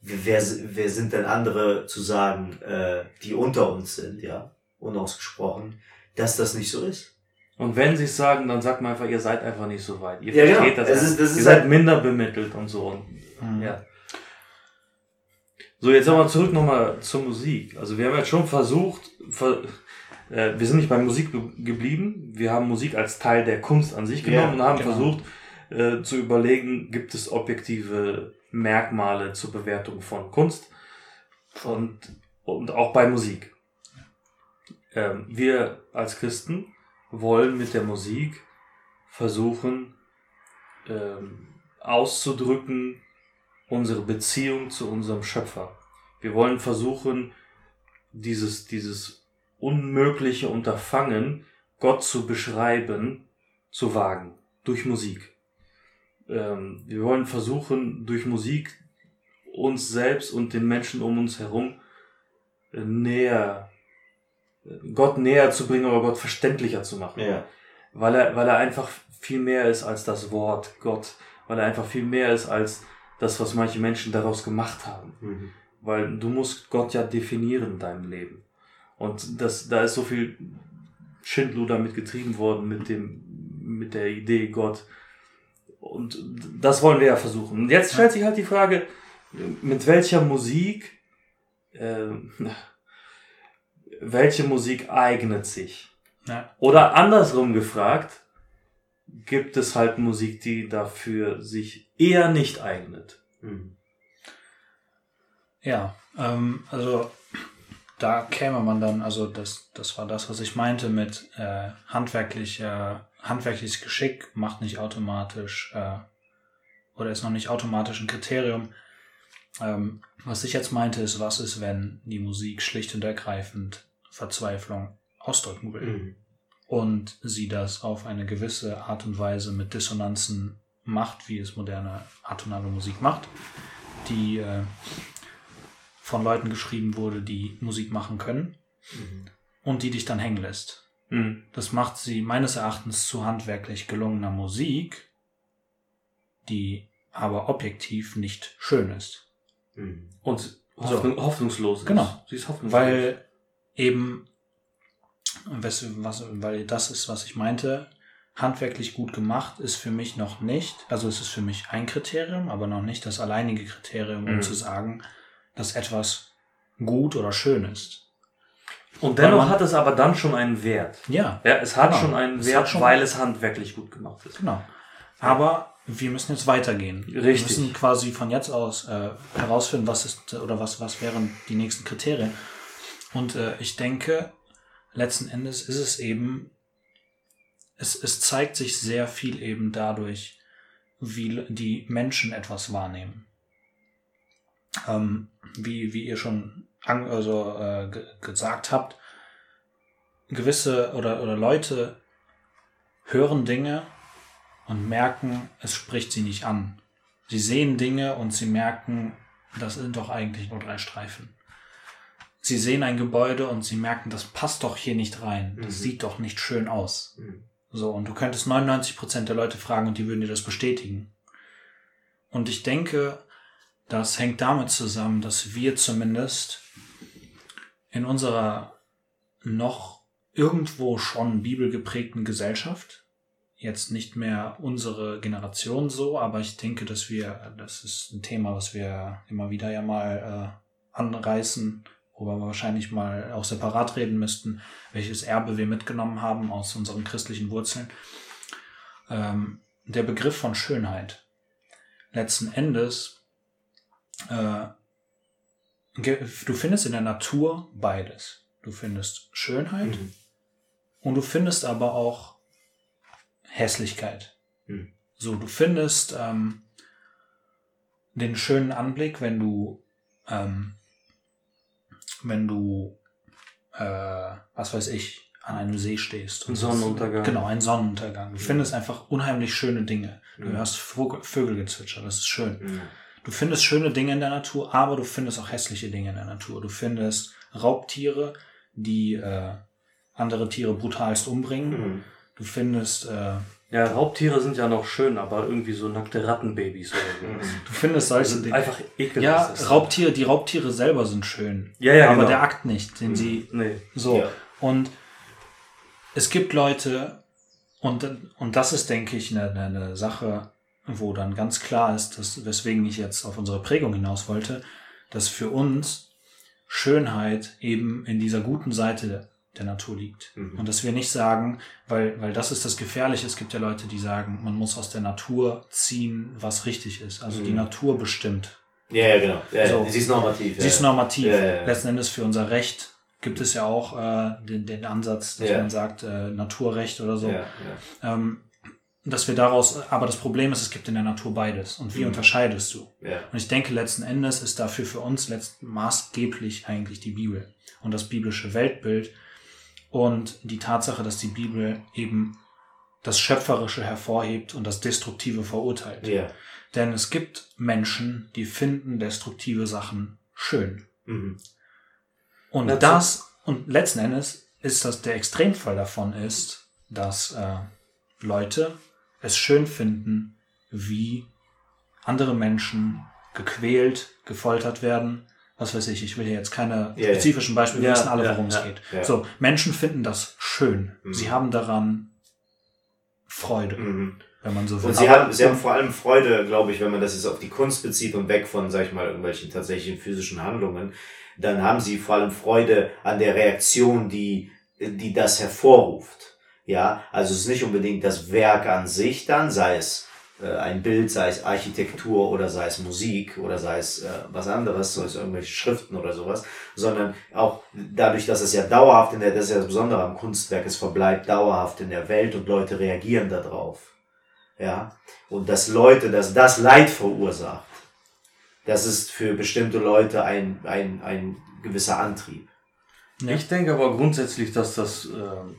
wer, wer sind denn andere zu sagen, äh, die unter uns sind, ja, unausgesprochen, dass das nicht so ist? Und wenn sie es sagen, dann sagt man einfach, ihr seid einfach nicht so weit. Ihr Ja, versteht genau. das. Es einfach. ist- das ihr ist seid halt- minder bemittelt und so. Und, Mhm. ja. So, jetzt aber zurück nochmal zur Musik. Also wir haben jetzt schon versucht, ver, äh, wir sind nicht bei Musik ge- geblieben. Wir haben Musik als Teil der Kunst an sich genommen Ja, und haben genau. versucht äh, zu überlegen, gibt es objektive Merkmale zur Bewertung von Kunst und, und auch bei Musik. Ähm, wir als Christen wollen mit der Musik versuchen ähm, auszudrücken unsere Beziehung zu unserem Schöpfer. Wir wollen versuchen, dieses, dieses unmögliche Unterfangen, Gott zu beschreiben, zu wagen. Durch Musik. Ähm, wir wollen versuchen, durch Musik uns selbst und den Menschen um uns herum äh, näher, äh, Gott näher zu bringen oder Gott verständlicher zu machen Ja. weil er, weil er einfach viel mehr ist als das Wort Gott, weil er einfach viel mehr ist als das, was manche Menschen daraus gemacht haben. Mhm. Weil du musst Gott ja definieren in deinem Leben. Und das, da ist so viel Schindluder mit getrieben worden mit dem, mit der Idee Gott. Und das wollen wir ja versuchen. Und jetzt stellt sich halt die Frage, mit welcher Musik, äh, welche Musik eignet sich? Ja. Oder andersrum gefragt, gibt es halt Musik, die dafür sich eher nicht eignet? Mhm. Ja, ähm, also da käme man dann, also das, das war das, was ich meinte mit äh, handwerklicher, handwerkliches Geschick macht nicht automatisch äh, oder ist noch nicht automatisch ein Kriterium. Ähm, was ich jetzt meinte, ist, was ist, wenn die Musik schlicht und ergreifend Verzweiflung ausdrücken will Mhm. und sie das auf eine gewisse Art und Weise mit Dissonanzen macht, wie es moderne atonale Musik macht, die äh, von Leuten geschrieben wurde, die Musik machen können Mhm. und die dich dann hängen lässt. Mhm. Das macht sie meines Erachtens zu handwerklich gelungener Musik, die aber objektiv nicht schön ist. Mhm. Und hoffnung, hoffnungslos ist. Genau. Sie ist hoffnungslos. Weil eben, was, was, weil das ist, was ich meinte, handwerklich gut gemacht ist für mich noch nicht, also es ist für mich ein Kriterium, aber noch nicht das alleinige Kriterium, um Mhm. zu sagen, dass etwas gut oder schön ist. Und dennoch man- hat es aber dann schon einen Wert. Ja, Ja, es hat Genau. schon einen Es Wert, schon- weil es handwerklich gut gemacht ist. genau. Aber wir müssen jetzt weitergehen. Wir Richtig. müssen quasi von jetzt aus äh, herausfinden, was ist oder was, was wären die nächsten Kriterien. Und äh, ich denke, letzten Endes ist es eben, es, es zeigt sich sehr viel eben dadurch, wie die Menschen etwas wahrnehmen. Ähm, wie, wie ihr schon an, also, äh, ge gesagt habt, gewisse oder, oder Leute hören Dinge und merken, es spricht sie nicht an. Sie sehen Dinge und sie merken, das sind doch eigentlich nur drei Streifen. Sie sehen ein Gebäude und sie merken, das passt doch hier nicht rein. Das Mhm. sieht doch nicht schön aus. Mhm. So, und du könntest 99% der Leute fragen und die würden dir das bestätigen. Und ich denke, das hängt damit zusammen, dass wir zumindest in unserer noch irgendwo schon bibelgeprägten Gesellschaft, jetzt nicht mehr unsere Generation so, aber ich denke, dass wir, das ist ein Thema, was wir immer wieder ja mal äh, anreißen, worüber wir wahrscheinlich mal auch separat reden müssten, welches Erbe wir mitgenommen haben aus unseren christlichen Wurzeln. Ähm, der Begriff von Schönheit. Letzten Endes, du findest in der Natur beides. Du findest Schönheit Mhm. und du findest aber auch Hässlichkeit. Mhm. So, du findest ähm, den schönen Anblick, wenn du, ähm, wenn du, äh, was weiß ich, an einem See stehst. Ein Sonnenuntergang. Genau, ein Sonnenuntergang. Du findest einfach unheimlich schöne Dinge. Du Mhm. hörst Vogel, Vögelgezwitscher, das ist schön. Mhm. Du findest schöne Dinge in der Natur, aber du findest auch hässliche Dinge in der Natur. Du findest Raubtiere, die äh, andere Tiere brutalst umbringen. Mhm. Du findest, äh, Ja, Raubtiere sind ja noch schön, aber irgendwie so nackte Rattenbabys oder so. du findest solche Dinge. einfach ekelhaft. Ja, Raubtiere, die Raubtiere selber sind schön. Ja, ja, aber genau. der Akt nicht, den sie Nee. so. Ja. Und es gibt Leute, und, und das ist, denke ich, eine, eine Sache, wo dann ganz klar ist, dass, weswegen ich jetzt auf unsere Prägung hinaus wollte, dass für uns Schönheit eben in dieser guten Seite der Natur liegt. Mhm. Und dass wir nicht sagen, weil, weil das ist das Gefährliche, es gibt ja Leute, die sagen, man muss aus der Natur ziehen, was richtig ist. Also die Mhm. Natur bestimmt. Ja, ja, genau. Ja, So. Sie ist normativ. Ja. Sie ist normativ. Ja, ja, ja. Letzten Endes für unser Recht gibt es ja auch äh, den, den Ansatz, dass Ja. man sagt, äh, Naturrecht oder so. Ja, dass wir daraus, aber das Problem ist, es gibt in der Natur beides. Und wie Mhm. unterscheidest du? Ja. Und ich denke, letzten Endes ist dafür für uns letzt, maßgeblich eigentlich die Bibel und das biblische Weltbild und die Tatsache, dass die Bibel eben das Schöpferische hervorhebt und das Destruktive verurteilt. Ja. Denn es gibt Menschen, die finden destruktive Sachen schön. Mhm. Und Dazu- das, und letzten Endes ist das der Extremfall davon ist, dass äh, Leute es schön finden, wie andere Menschen gequält, gefoltert werden. Was weiß ich, ich will hier jetzt keine ja. spezifischen Beispiele, wir Ja, wissen alle, ja, worum es geht. So, Menschen finden das schön. Mhm. Sie haben daran Freude, Mhm. wenn man so will. Und sie haben, sie haben vor allem Freude, glaube ich, wenn man das jetzt auf die Kunst bezieht und weg von, sag ich mal, irgendwelchen tatsächlichen physischen Handlungen, dann haben sie vor allem Freude an der Reaktion, die, die das hervorruft. Ja, also es ist nicht unbedingt das Werk an sich dann, sei es äh, ein Bild, sei es Architektur oder sei es Musik oder sei es äh, was anderes, sei es irgendwelche Schriften oder sowas, sondern auch dadurch, dass es ja dauerhaft in der, das ist ja das Besondere am Kunstwerk, es verbleibt dauerhaft in der Welt und Leute reagieren darauf. Ja, und dass Leute, dass das Leid verursacht, das ist für bestimmte Leute ein, ein, ein gewisser Antrieb. Ja. Ich denke aber grundsätzlich, dass das äh,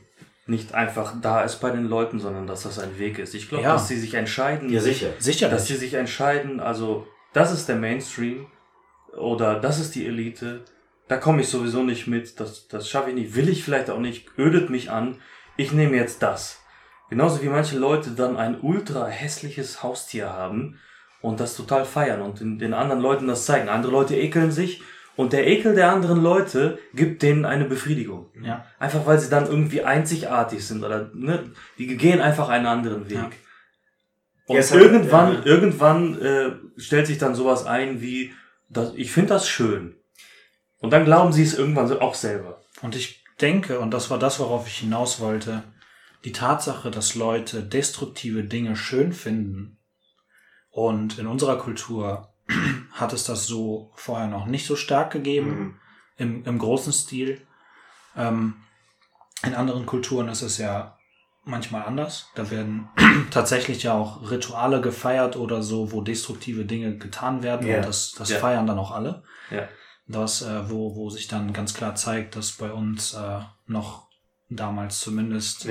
nicht einfach da ist bei den Leuten, sondern dass das ein Weg ist. Ich glaube, Ja. dass sie sich entscheiden, Ja, sicher. sicher, dass sie sich entscheiden, also das ist der Mainstream oder das ist die Elite, da komme ich sowieso nicht mit, das, das schaffe ich nicht, will ich vielleicht auch nicht, ödet mich an, ich nehme jetzt das. Genauso wie manche Leute dann ein ultra hässliches Haustier haben und das total feiern und den, den anderen Leuten das zeigen. Andere Leute ekeln sich und der Ekel der anderen Leute gibt denen eine Befriedigung. ja. Einfach weil sie dann irgendwie einzigartig sind oder ne, die gehen einfach einen anderen Weg. Ja. Und Ja, es hat- irgendwann, irgendwann äh, stellt sich dann sowas ein wie, das, ich finde das schön. Und dann glauben sie es irgendwann auch selber. Und ich denke, und das war das, worauf ich hinaus wollte, die Tatsache, dass Leute destruktive Dinge schön finden und in unserer Kultur hat es das so vorher noch nicht so stark gegeben, Mhm. im, im großen Stil. Ähm, in anderen Kulturen ist es ja manchmal anders. Da werden tatsächlich ja auch Rituale gefeiert oder so, wo destruktive Dinge getan werden Ja. und das, das Ja. feiern dann auch alle Ja. das, äh, wo, wo sich dann ganz klar zeigt, dass bei uns äh, noch damals zumindest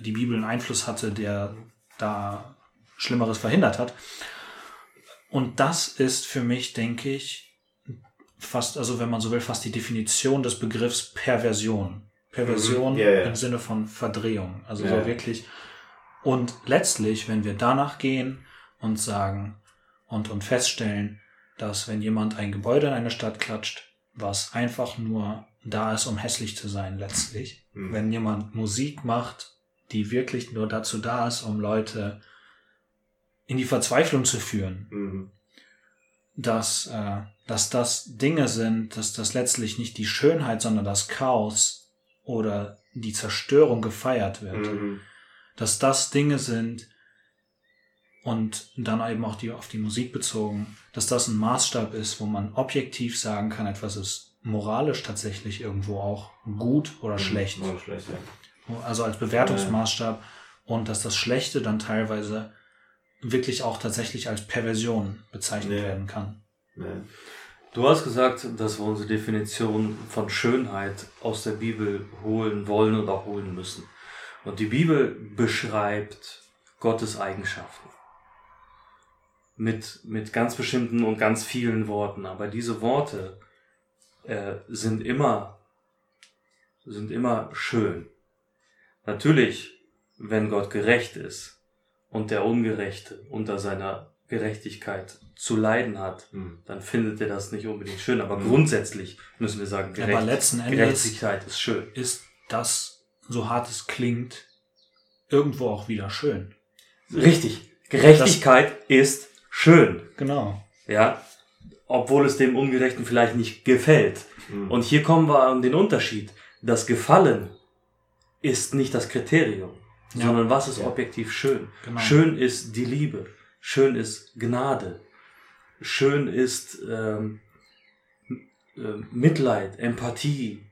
die Bibel einen Einfluss hatte, der da Schlimmeres verhindert hat. Und das ist für mich, denke ich, fast, also wenn man so will, fast die Definition des Begriffs Perversion. Perversion Mhm. Ja, ja. im Sinne von Verdrehung. Also Ja. so wirklich. Und letztlich, wenn wir danach gehen und sagen und, und feststellen, dass wenn jemand ein Gebäude in eine Stadt klatscht, was einfach nur da ist, um hässlich zu sein, letztlich, Mhm. wenn jemand Musik macht, die wirklich nur dazu da ist, um Leute in die Verzweiflung zu führen, Mhm. dass, äh, dass das Dinge sind, dass das letztlich nicht die Schönheit, sondern das Chaos oder die Zerstörung gefeiert wird, Mhm. dass das Dinge sind und dann eben auch die, auf die Musik bezogen, dass das ein Maßstab ist, wo man objektiv sagen kann, etwas ist moralisch tatsächlich irgendwo auch gut oder schlecht. Oder schlecht, ja. Also als Bewertungsmaßstab und dass das Schlechte dann teilweise wirklich auch tatsächlich als Perversion bezeichnet Ja. werden kann. Ja. Du hast gesagt, dass wir unsere Definition von Schönheit aus der Bibel holen wollen und auch holen müssen. Und die Bibel beschreibt Gottes Eigenschaften. mit, mit ganz bestimmten und ganz vielen Worten. Aber diese Worte äh, sind immer, sind immer schön. Natürlich, wenn Gott gerecht ist und der Ungerechte unter seiner Gerechtigkeit zu leiden hat, Hm. dann findet er das nicht unbedingt schön. Aber Mhm. grundsätzlich müssen wir sagen, Aber Gerecht, letzten Endes Gerechtigkeit ist schön. ist das, so hart es klingt, irgendwo auch wieder schön. Richtig. Gerechtigkeit ist schön. Genau. Ja. Obwohl es dem Ungerechten vielleicht nicht gefällt. Hm. Und hier kommen wir an den Unterschied. Das Gefallen ist nicht das Kriterium, Ja. sondern was ist Ja. objektiv schön. Genau. Schön ist die Liebe. Schön ist Gnade. Schön ist ähm, äh, Mitleid, Empathie,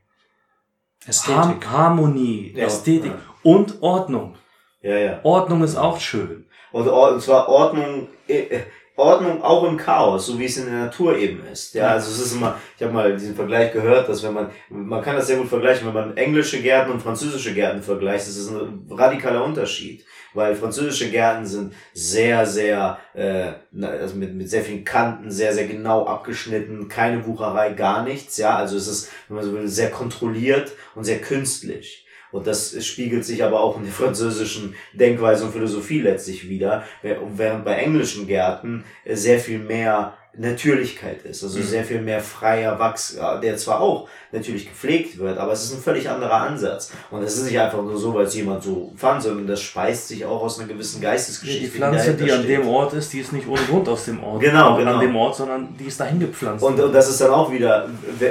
Ästhetik. Har Harmonie, Ja. Ästhetik und Ordnung. Ja, ja. Ordnung ist auch schön. Und, und zwar Ordnung, äh, Ordnung auch im Chaos, so wie es in der Natur eben ist. Ja, also es ist immer, ich habe mal diesen Vergleich gehört, dass wenn man, man kann das sehr gut vergleichen, wenn man englische Gärten und französische Gärten vergleicht, das ist ein radikaler Unterschied. Weil französische Gärten sind sehr, sehr, äh, also mit, mit sehr vielen Kanten, sehr, sehr genau abgeschnitten, keine Wucherei, gar nichts. Ja, also es ist, wenn man so will, sehr kontrolliert und sehr künstlich. Und das spiegelt sich aber auch in der französischen Denkweise und Philosophie letztlich wieder, während bei englischen Gärten äh, sehr viel mehr Natürlichkeit ist, also Mhm. sehr viel mehr freier Wachs, ja, der zwar auch natürlich gepflegt wird, aber es ist ein völlig anderer Ansatz. Und es ist nicht einfach nur so, weil es jemand so fand, sondern das speist sich auch aus einer gewissen Geistesgeschichte. Die Pflanze, die dahinter an dem Ort ist, die ist nicht ohne Grund aus dem Ort. Genau, genau. An dem Ort, sondern die ist dahin gepflanzt. Und, und das ist dann auch wieder,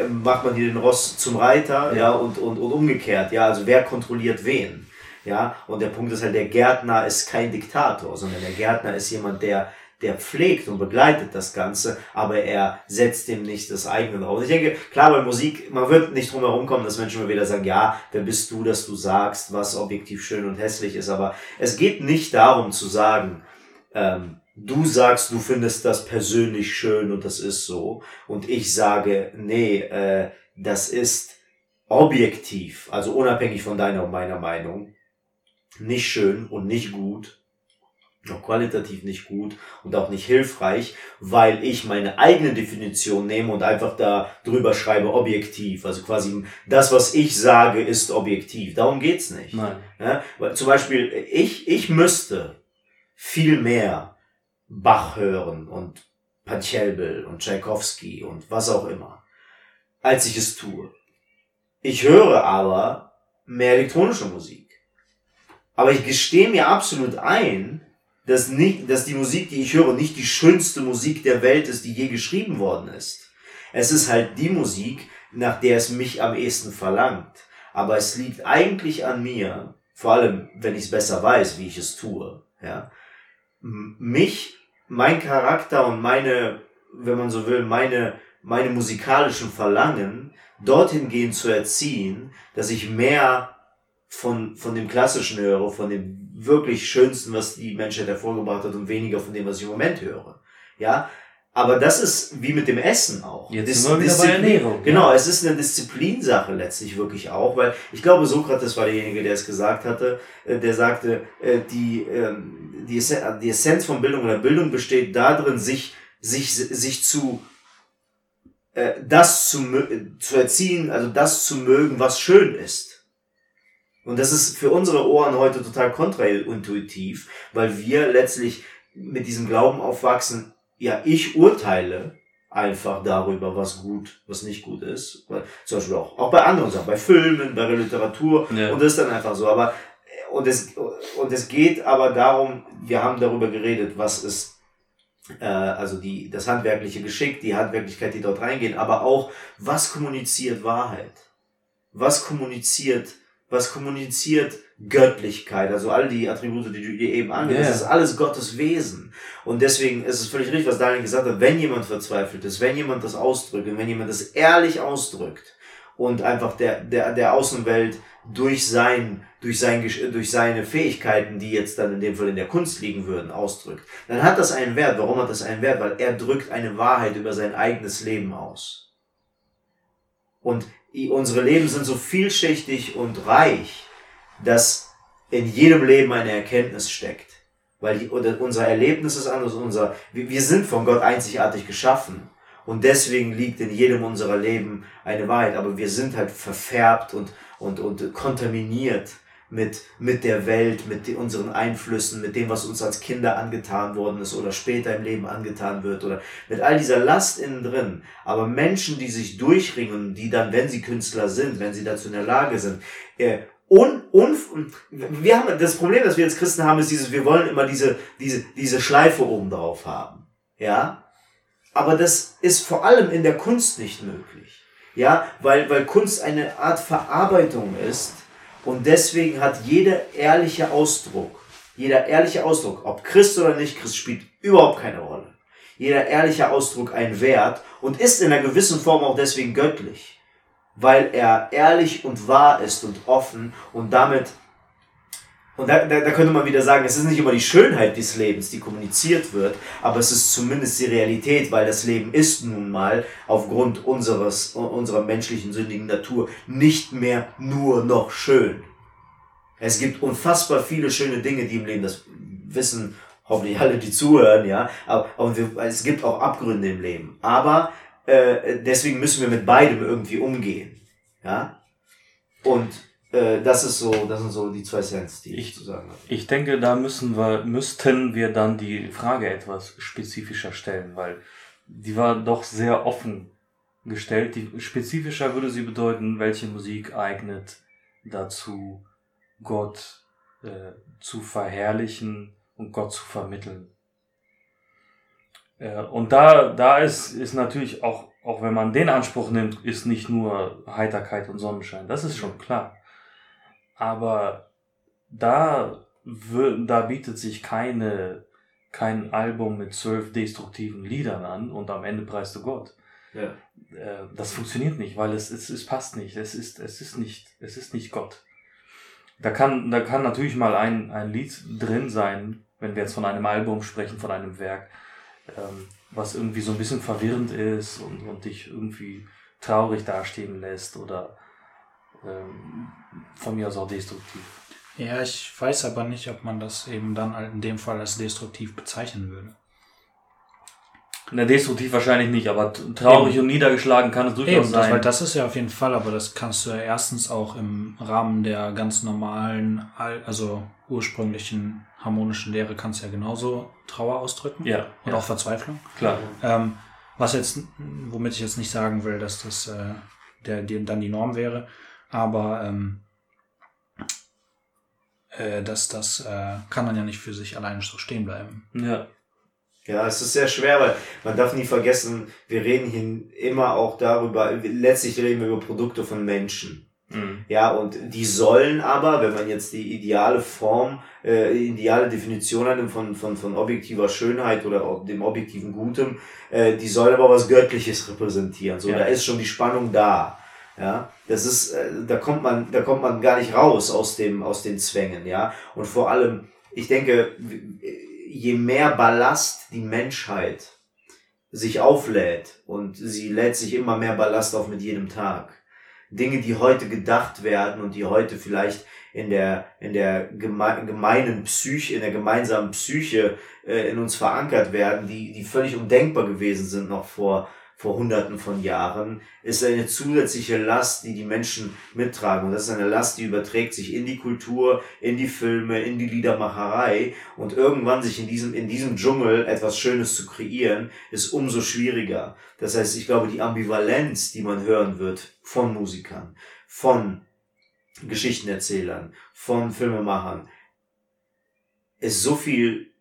macht man hier den Ross zum Reiter, ja, und, und, und umgekehrt, ja, also wer kontrolliert wen, ja, und der Punkt ist halt, der Gärtner ist kein Diktator, sondern der Gärtner ist jemand, der, der pflegt und begleitet das Ganze, aber er setzt dem nicht das eigene drauf. Ich denke, klar, bei Musik, man wird nicht drum herum kommen, dass Menschen immer wieder sagen, ja, wer bist du, dass du sagst, was objektiv schön und hässlich ist, aber es geht nicht darum zu sagen, ähm, du sagst, du findest das persönlich schön und das ist so. Und ich sage, nee, äh, das ist objektiv, also unabhängig von deiner und meiner Meinung, nicht schön und nicht gut, auch qualitativ nicht gut und auch nicht hilfreich, weil ich meine eigene Definition nehme und einfach da drüber schreibe objektiv. Also quasi das, was ich sage, ist objektiv. Darum geht's nicht. Nein. Ja, weil zum Beispiel, ich, ich müsste viel mehr Bach hören und Pachelbel und Tchaikovsky und was auch immer, als ich es tue. Ich höre aber mehr elektronische Musik. Aber ich gestehe mir absolut ein, dass, nicht, dass die Musik, die ich höre, nicht die schönste Musik der Welt ist, die je geschrieben worden ist. Es ist halt die Musik, nach der es mich am ehesten verlangt. Aber es liegt eigentlich an mir, vor allem wenn ich es besser weiß, wie ich es tue, ja, mich, mein Charakter und meine, wenn man so will, meine, meine musikalischen Verlangen dorthin gehen zu erziehen, dass ich mehr von, von dem Klassischen höre, von dem wirklich Schönsten, was die Menschheit hervorgebracht hat und weniger von dem, was ich im Moment höre. Ja, aber das ist wie mit dem Essen auch. Jetzt Dis- sind wir wieder bei Disziplin- Ernährung, Genau, ja. es ist eine Disziplinsache letztlich wirklich auch, weil ich glaube, Sokrates war derjenige, der es gesagt hatte, äh, der sagte, äh, die, ähm, die, Essen- die Essenz von Bildung oder Bildung besteht darin, sich, sich, sich zu, äh, das zu, zu erziehen, also das zu mögen, was schön ist. Und das ist für unsere Ohren heute total kontraintuitiv, weil wir letztlich mit diesem Glauben aufwachsen, ja, ich urteile einfach darüber, was gut, was nicht gut ist. Weil, zum Beispiel auch, auch bei anderen Sachen, bei Filmen, bei der Literatur. Ja. Und das ist dann einfach so. Aber, und es, und es geht aber darum, wir haben darüber geredet, was ist, äh, also die, das handwerkliche Geschick, die Handwerklichkeit, die dort reingehen, aber auch, was kommuniziert Wahrheit? Was kommuniziert, was kommuniziert Göttlichkeit? Also all die Attribute, die du dir eben angehst, Ja. das ist alles Gottes Wesen. Und deswegen ist es völlig richtig, was Daniel gesagt hat, wenn jemand verzweifelt ist, wenn jemand das ausdrückt und wenn jemand das ehrlich ausdrückt und einfach der, der, der Außenwelt durch sein, durch sein, durch seine Fähigkeiten, die jetzt dann in dem Fall in der Kunst liegen würden, ausdrückt, dann hat das einen Wert. Warum hat das einen Wert? Weil er drückt eine Wahrheit über sein eigenes Leben aus. Und unsere Leben sind so vielschichtig und reich, dass in jedem Leben eine Erkenntnis steckt. Weil die, unser Erlebnis ist anders, unser, wir, wir sind von Gott einzigartig geschaffen. Und deswegen liegt in jedem unserer Leben eine Wahrheit. Aber wir sind halt verfärbt und, und, und kontaminiert mit, mit der Welt, mit die, unseren Einflüssen, mit dem, was uns als Kinder angetan worden ist oder später im Leben angetan wird oder mit all dieser Last innen drin. Aber Menschen, die sich durchringen, die dann, wenn sie Künstler sind, wenn sie dazu in der Lage sind, äh, un, un, wir haben, das Problem, das wir als Christen haben, ist dieses, wir wollen immer diese, diese, diese Schleife oben drauf haben. Ja? Aber das ist vor allem in der Kunst nicht möglich. Ja, weil, weil Kunst eine Art Verarbeitung ist und deswegen hat jeder ehrliche Ausdruck, jeder ehrliche Ausdruck, ob Christ oder nicht Christ, spielt überhaupt keine Rolle. Jeder ehrliche Ausdruck einen Wert und ist in einer gewissen Form auch deswegen göttlich, weil er ehrlich und wahr ist und offen und damit und da, da, da könnte man wieder sagen, es ist nicht immer die Schönheit des Lebens, die kommuniziert wird, aber es ist zumindest die Realität, weil das Leben ist nun mal aufgrund unseres, unserer menschlichen sündigen Natur nicht mehr nur noch schön. Es gibt unfassbar viele schöne Dinge, die im Leben, das wissen hoffentlich alle, die zuhören, ja, aber, aber es gibt auch Abgründe im Leben. Aber äh, deswegen müssen wir mit beidem irgendwie umgehen, ja. Und äh, das ist so, das sind so die zwei Cents, die ich, ich zu sagen habe. Ich denke, da müssen wir, müssten wir dann die Frage etwas spezifischer stellen, weil die war doch sehr offen gestellt. Die spezifischer würde sie bedeuten, welche Musik eignet dazu, Gott äh, zu verherrlichen und Gott zu vermitteln. Äh, und da, da ist, ist natürlich auch, auch wenn man den Anspruch nimmt, ist nicht nur Heiterkeit und Sonnenschein. Das ist schon klar. Aber da, da bietet sich keine, kein Album mit zwölf destruktiven Liedern an und am Ende preist du Gott. Ja. Äh, das funktioniert nicht, weil es, es, es passt nicht. Es ist, es ist nicht, es ist nicht Gott. Da kann, da kann natürlich mal ein, ein Lied drin sein, wenn wir jetzt von einem Album sprechen, von einem Werk, ähm, was irgendwie so ein bisschen verwirrend ist und, und dich irgendwie traurig dastehen lässt oder von mir aus auch destruktiv. Ja, ich weiß aber nicht, ob man das eben dann halt in dem Fall als destruktiv bezeichnen würde. Na, destruktiv wahrscheinlich nicht, aber traurig eben. und niedergeschlagen kann es durchaus eben, sein. Das, weil das ist ja auf jeden Fall, aber das kannst du ja erstens auch im Rahmen der ganz normalen, also ursprünglichen harmonischen Lehre kannst du ja genauso Trauer ausdrücken. Ja. Und ja. auch Verzweiflung. Klar. Ähm, was jetzt, womit ich jetzt nicht sagen will, dass das äh, der, die, dann die Norm wäre. Aber ähm, äh, das, das äh, kann dann ja nicht für sich alleine so stehen bleiben. Ja. Ja, es ist sehr schwer, weil man darf nie vergessen, wir reden hier immer auch darüber, letztlich reden wir über Produkte von Menschen. Mhm. Ja, und die sollen aber, wenn man jetzt die ideale Form, äh, ideale Definition hat von, von, von objektiver Schönheit oder dem objektiven Gutem, äh, die sollen aber was Göttliches repräsentieren. So, ja. da ist schon die Spannung da. Ja, das ist, äh, da kommt man, da kommt man gar nicht raus aus dem, aus den Zwängen, ja. Und vor allem, ich denke, je mehr Ballast die Menschheit sich auflädt und sie lädt sich immer mehr Ballast auf mit jedem Tag. Dinge, die heute gedacht werden und die heute vielleicht in der, in der geme gemeinen Psyche, in der gemeinsamen Psyche äh, in uns verankert werden, die, die völlig undenkbar gewesen sind noch vor vor hunderten von Jahren, ist eine zusätzliche Last, die die Menschen mittragen. Und das ist eine Last, die überträgt sich in die Kultur, in die Filme, in die Liedermacherei. Und irgendwann sich in diesem, in diesem Dschungel etwas Schönes zu kreieren, ist umso schwieriger. Das heißt, ich glaube, die Ambivalenz, die man hören wird von Musikern, von Geschichtenerzählern, von Filmemachern, ist so viel,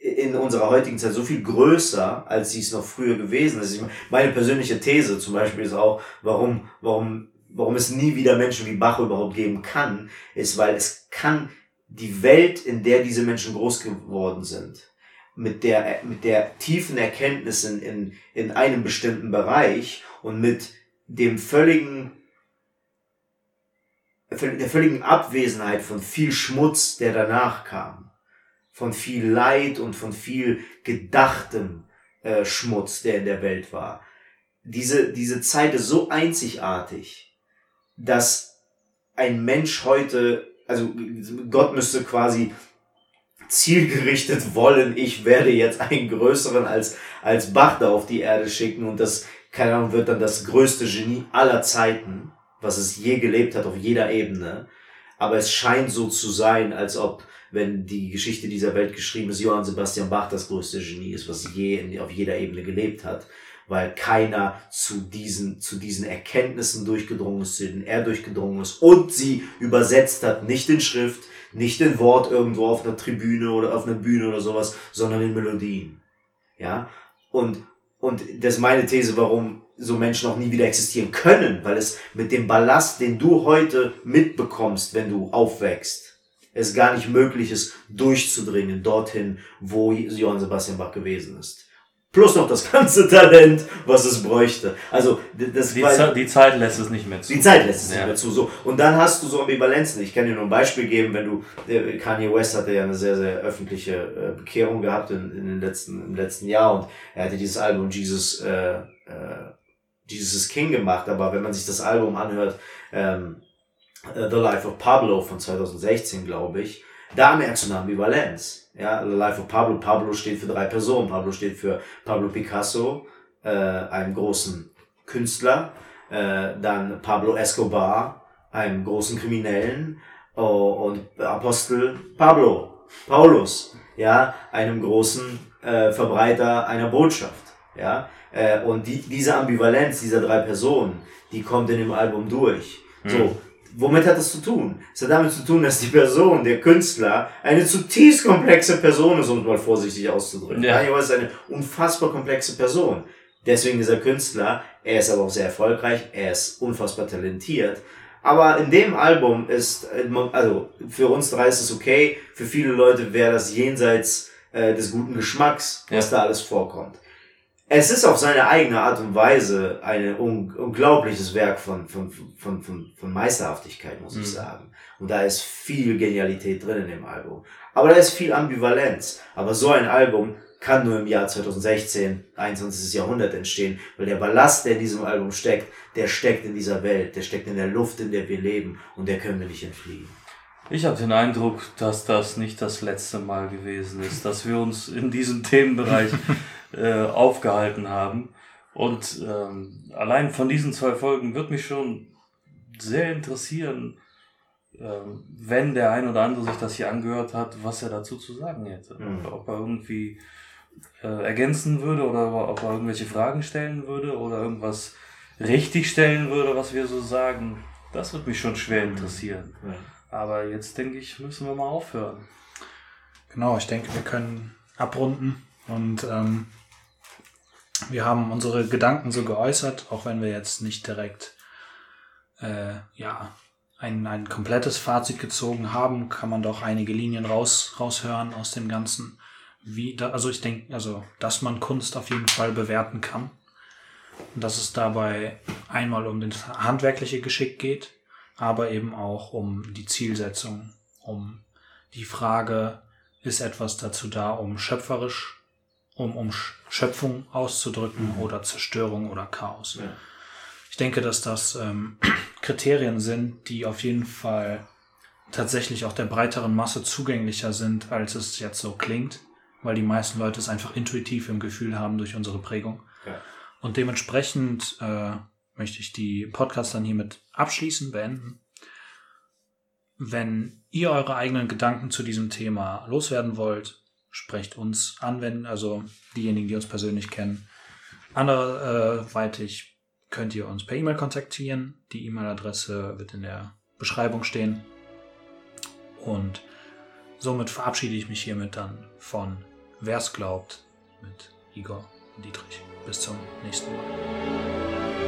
in unserer heutigen Zeit so viel größer, als sie es noch früher gewesen ist. Meine persönliche These zum Beispiel ist auch, warum, warum, warum es nie wieder Menschen wie Bach überhaupt geben kann, ist, weil es kann die Welt, in der diese Menschen groß geworden sind, mit der, mit der tiefen Erkenntnis in, in, in einem bestimmten Bereich und mit dem völligen der völligen Abwesenheit von viel Schmutz, der danach kam von viel Leid und von viel gedachtem äh, Schmutz, der in der Welt war. Diese, diese Zeit ist so einzigartig, dass ein Mensch heute, also Gott müsste quasi zielgerichtet wollen, ich werde jetzt einen größeren als, als Bach da auf die Erde schicken und das, keine Ahnung, wird dann das größte Genie aller Zeiten, was es je gelebt hat auf jeder Ebene. Aber es scheint so zu sein, als ob, wenn die Geschichte dieser Welt geschrieben ist, Johann Sebastian Bach das größte Genie ist, was je in, auf jeder Ebene gelebt hat weil keiner zu diesen, zu diesen Erkenntnissen durchgedrungen ist, zu denen er durchgedrungen ist und sie übersetzt hat, nicht in Schrift, nicht in Wort irgendwo auf einer Tribüne oder auf einer Bühne oder sowas, sondern in Melodien. Ja, und, und das ist meine These, warum so Menschen auch nie wieder existieren können, weil es mit dem Ballast, den du heute mitbekommst, wenn du aufwächst, es gar nicht möglich ist, durchzudringen dorthin, wo Johann Sebastian Bach gewesen ist plus noch das ganze Talent, was es bräuchte. Also das die, Ze die Zeit lässt es nicht mehr zu. Die Zeit lässt es ja. nicht mehr zu. So und dann hast du so Ambivalenzen. Ich kann dir nur ein Beispiel geben, wenn du Kanye West hatte ja eine sehr sehr öffentliche äh, Bekehrung gehabt in, in den letzten im letzten Jahr und er hatte dieses Album Jesus äh, äh, Jesus is King gemacht. Aber wenn man sich das Album anhört, ähm, äh, The Life of Pablo von 2016, glaube ich, da merkst du eine Ambivalenz. Ja, The Life of Pablo. Pablo steht für drei Personen. Pablo steht für Pablo Picasso, äh, einen großen Künstler, äh, dann Pablo Escobar, einen großen Kriminellen oh, und Apostel Pablo, Paulus, ja, einem großen äh, Verbreiter einer Botschaft, ja, äh, und die, diese Ambivalenz dieser drei Personen, die kommt in dem Album durch. Mhm. So, Womit hat das zu tun? Es hat damit zu tun, dass die Person, der Künstler, eine zutiefst komplexe Person ist, um es mal vorsichtig auszudrücken. Ja. Kanye West ist eine unfassbar komplexe Person. Deswegen dieser Künstler, er ist aber auch sehr erfolgreich, er ist unfassbar talentiert. Aber in dem Album ist, also für uns drei ist es okay, für viele Leute wäre das jenseits äh, des guten Geschmacks, was ja. da alles vorkommt es ist auf seine eigene Art und Weise ein un unglaubliches Werk von, von, von, von, von Meisterhaftigkeit, muss mhm. ich sagen. Und da ist viel Genialität drin in dem Album. Aber da ist viel Ambivalenz. Aber so ein Album kann nur im Jahr 2016, 21. Jahrhundert entstehen, weil der Ballast, der in diesem Album steckt, der steckt in dieser Welt, der steckt in der Luft, in der wir leben und der können wir nicht entfliehen. Ich habe den Eindruck, dass das nicht das letzte Mal gewesen ist, dass wir uns in diesem Themenbereich äh, aufgehalten haben. Und ähm, allein von diesen zwei Folgen wird mich schon sehr interessieren, äh, wenn der ein oder andere sich das hier angehört hat, was er dazu zu sagen hätte. Mhm. Ob er irgendwie äh, ergänzen würde oder ob er irgendwelche Fragen stellen würde oder irgendwas richtig stellen würde, was wir so sagen. Das wird mich schon schwer mhm. interessieren. Mhm. Aber jetzt denke ich, müssen wir mal aufhören. Genau, ich denke, wir können abrunden und ähm, wir haben unsere Gedanken so geäußert, auch wenn wir jetzt nicht direkt äh, ja, ein, ein komplettes Fazit gezogen haben, kann man doch einige Linien raus, raushören aus dem Ganzen. Wie da, also ich denke, also, dass man Kunst auf jeden Fall bewerten kann. Und dass es dabei einmal um das handwerkliche Geschick geht, aber eben auch um die Zielsetzung, um die Frage, ist etwas dazu da, um schöpferisch um, um Schöpfung auszudrücken mhm. oder Zerstörung oder Chaos. Ja. Ich denke, dass das ähm, Kriterien sind, die auf jeden Fall tatsächlich auch der breiteren Masse zugänglicher sind, als es jetzt so klingt, weil die meisten Leute es einfach intuitiv im Gefühl haben durch unsere Prägung. Ja. Und dementsprechend äh, möchte ich die Podcast dann hiermit abschließen, beenden. Wenn ihr eure eigenen Gedanken zu diesem Thema loswerden wollt, sprecht uns an, wenn, also diejenigen, die uns persönlich kennen. Anderweitig könnt ihr uns per E-Mail kontaktieren. Die E-Mail-Adresse wird in der Beschreibung stehen. Und somit verabschiede ich mich hiermit dann von Wer's glaubt mit Igor Dietrich. Bis zum nächsten Mal.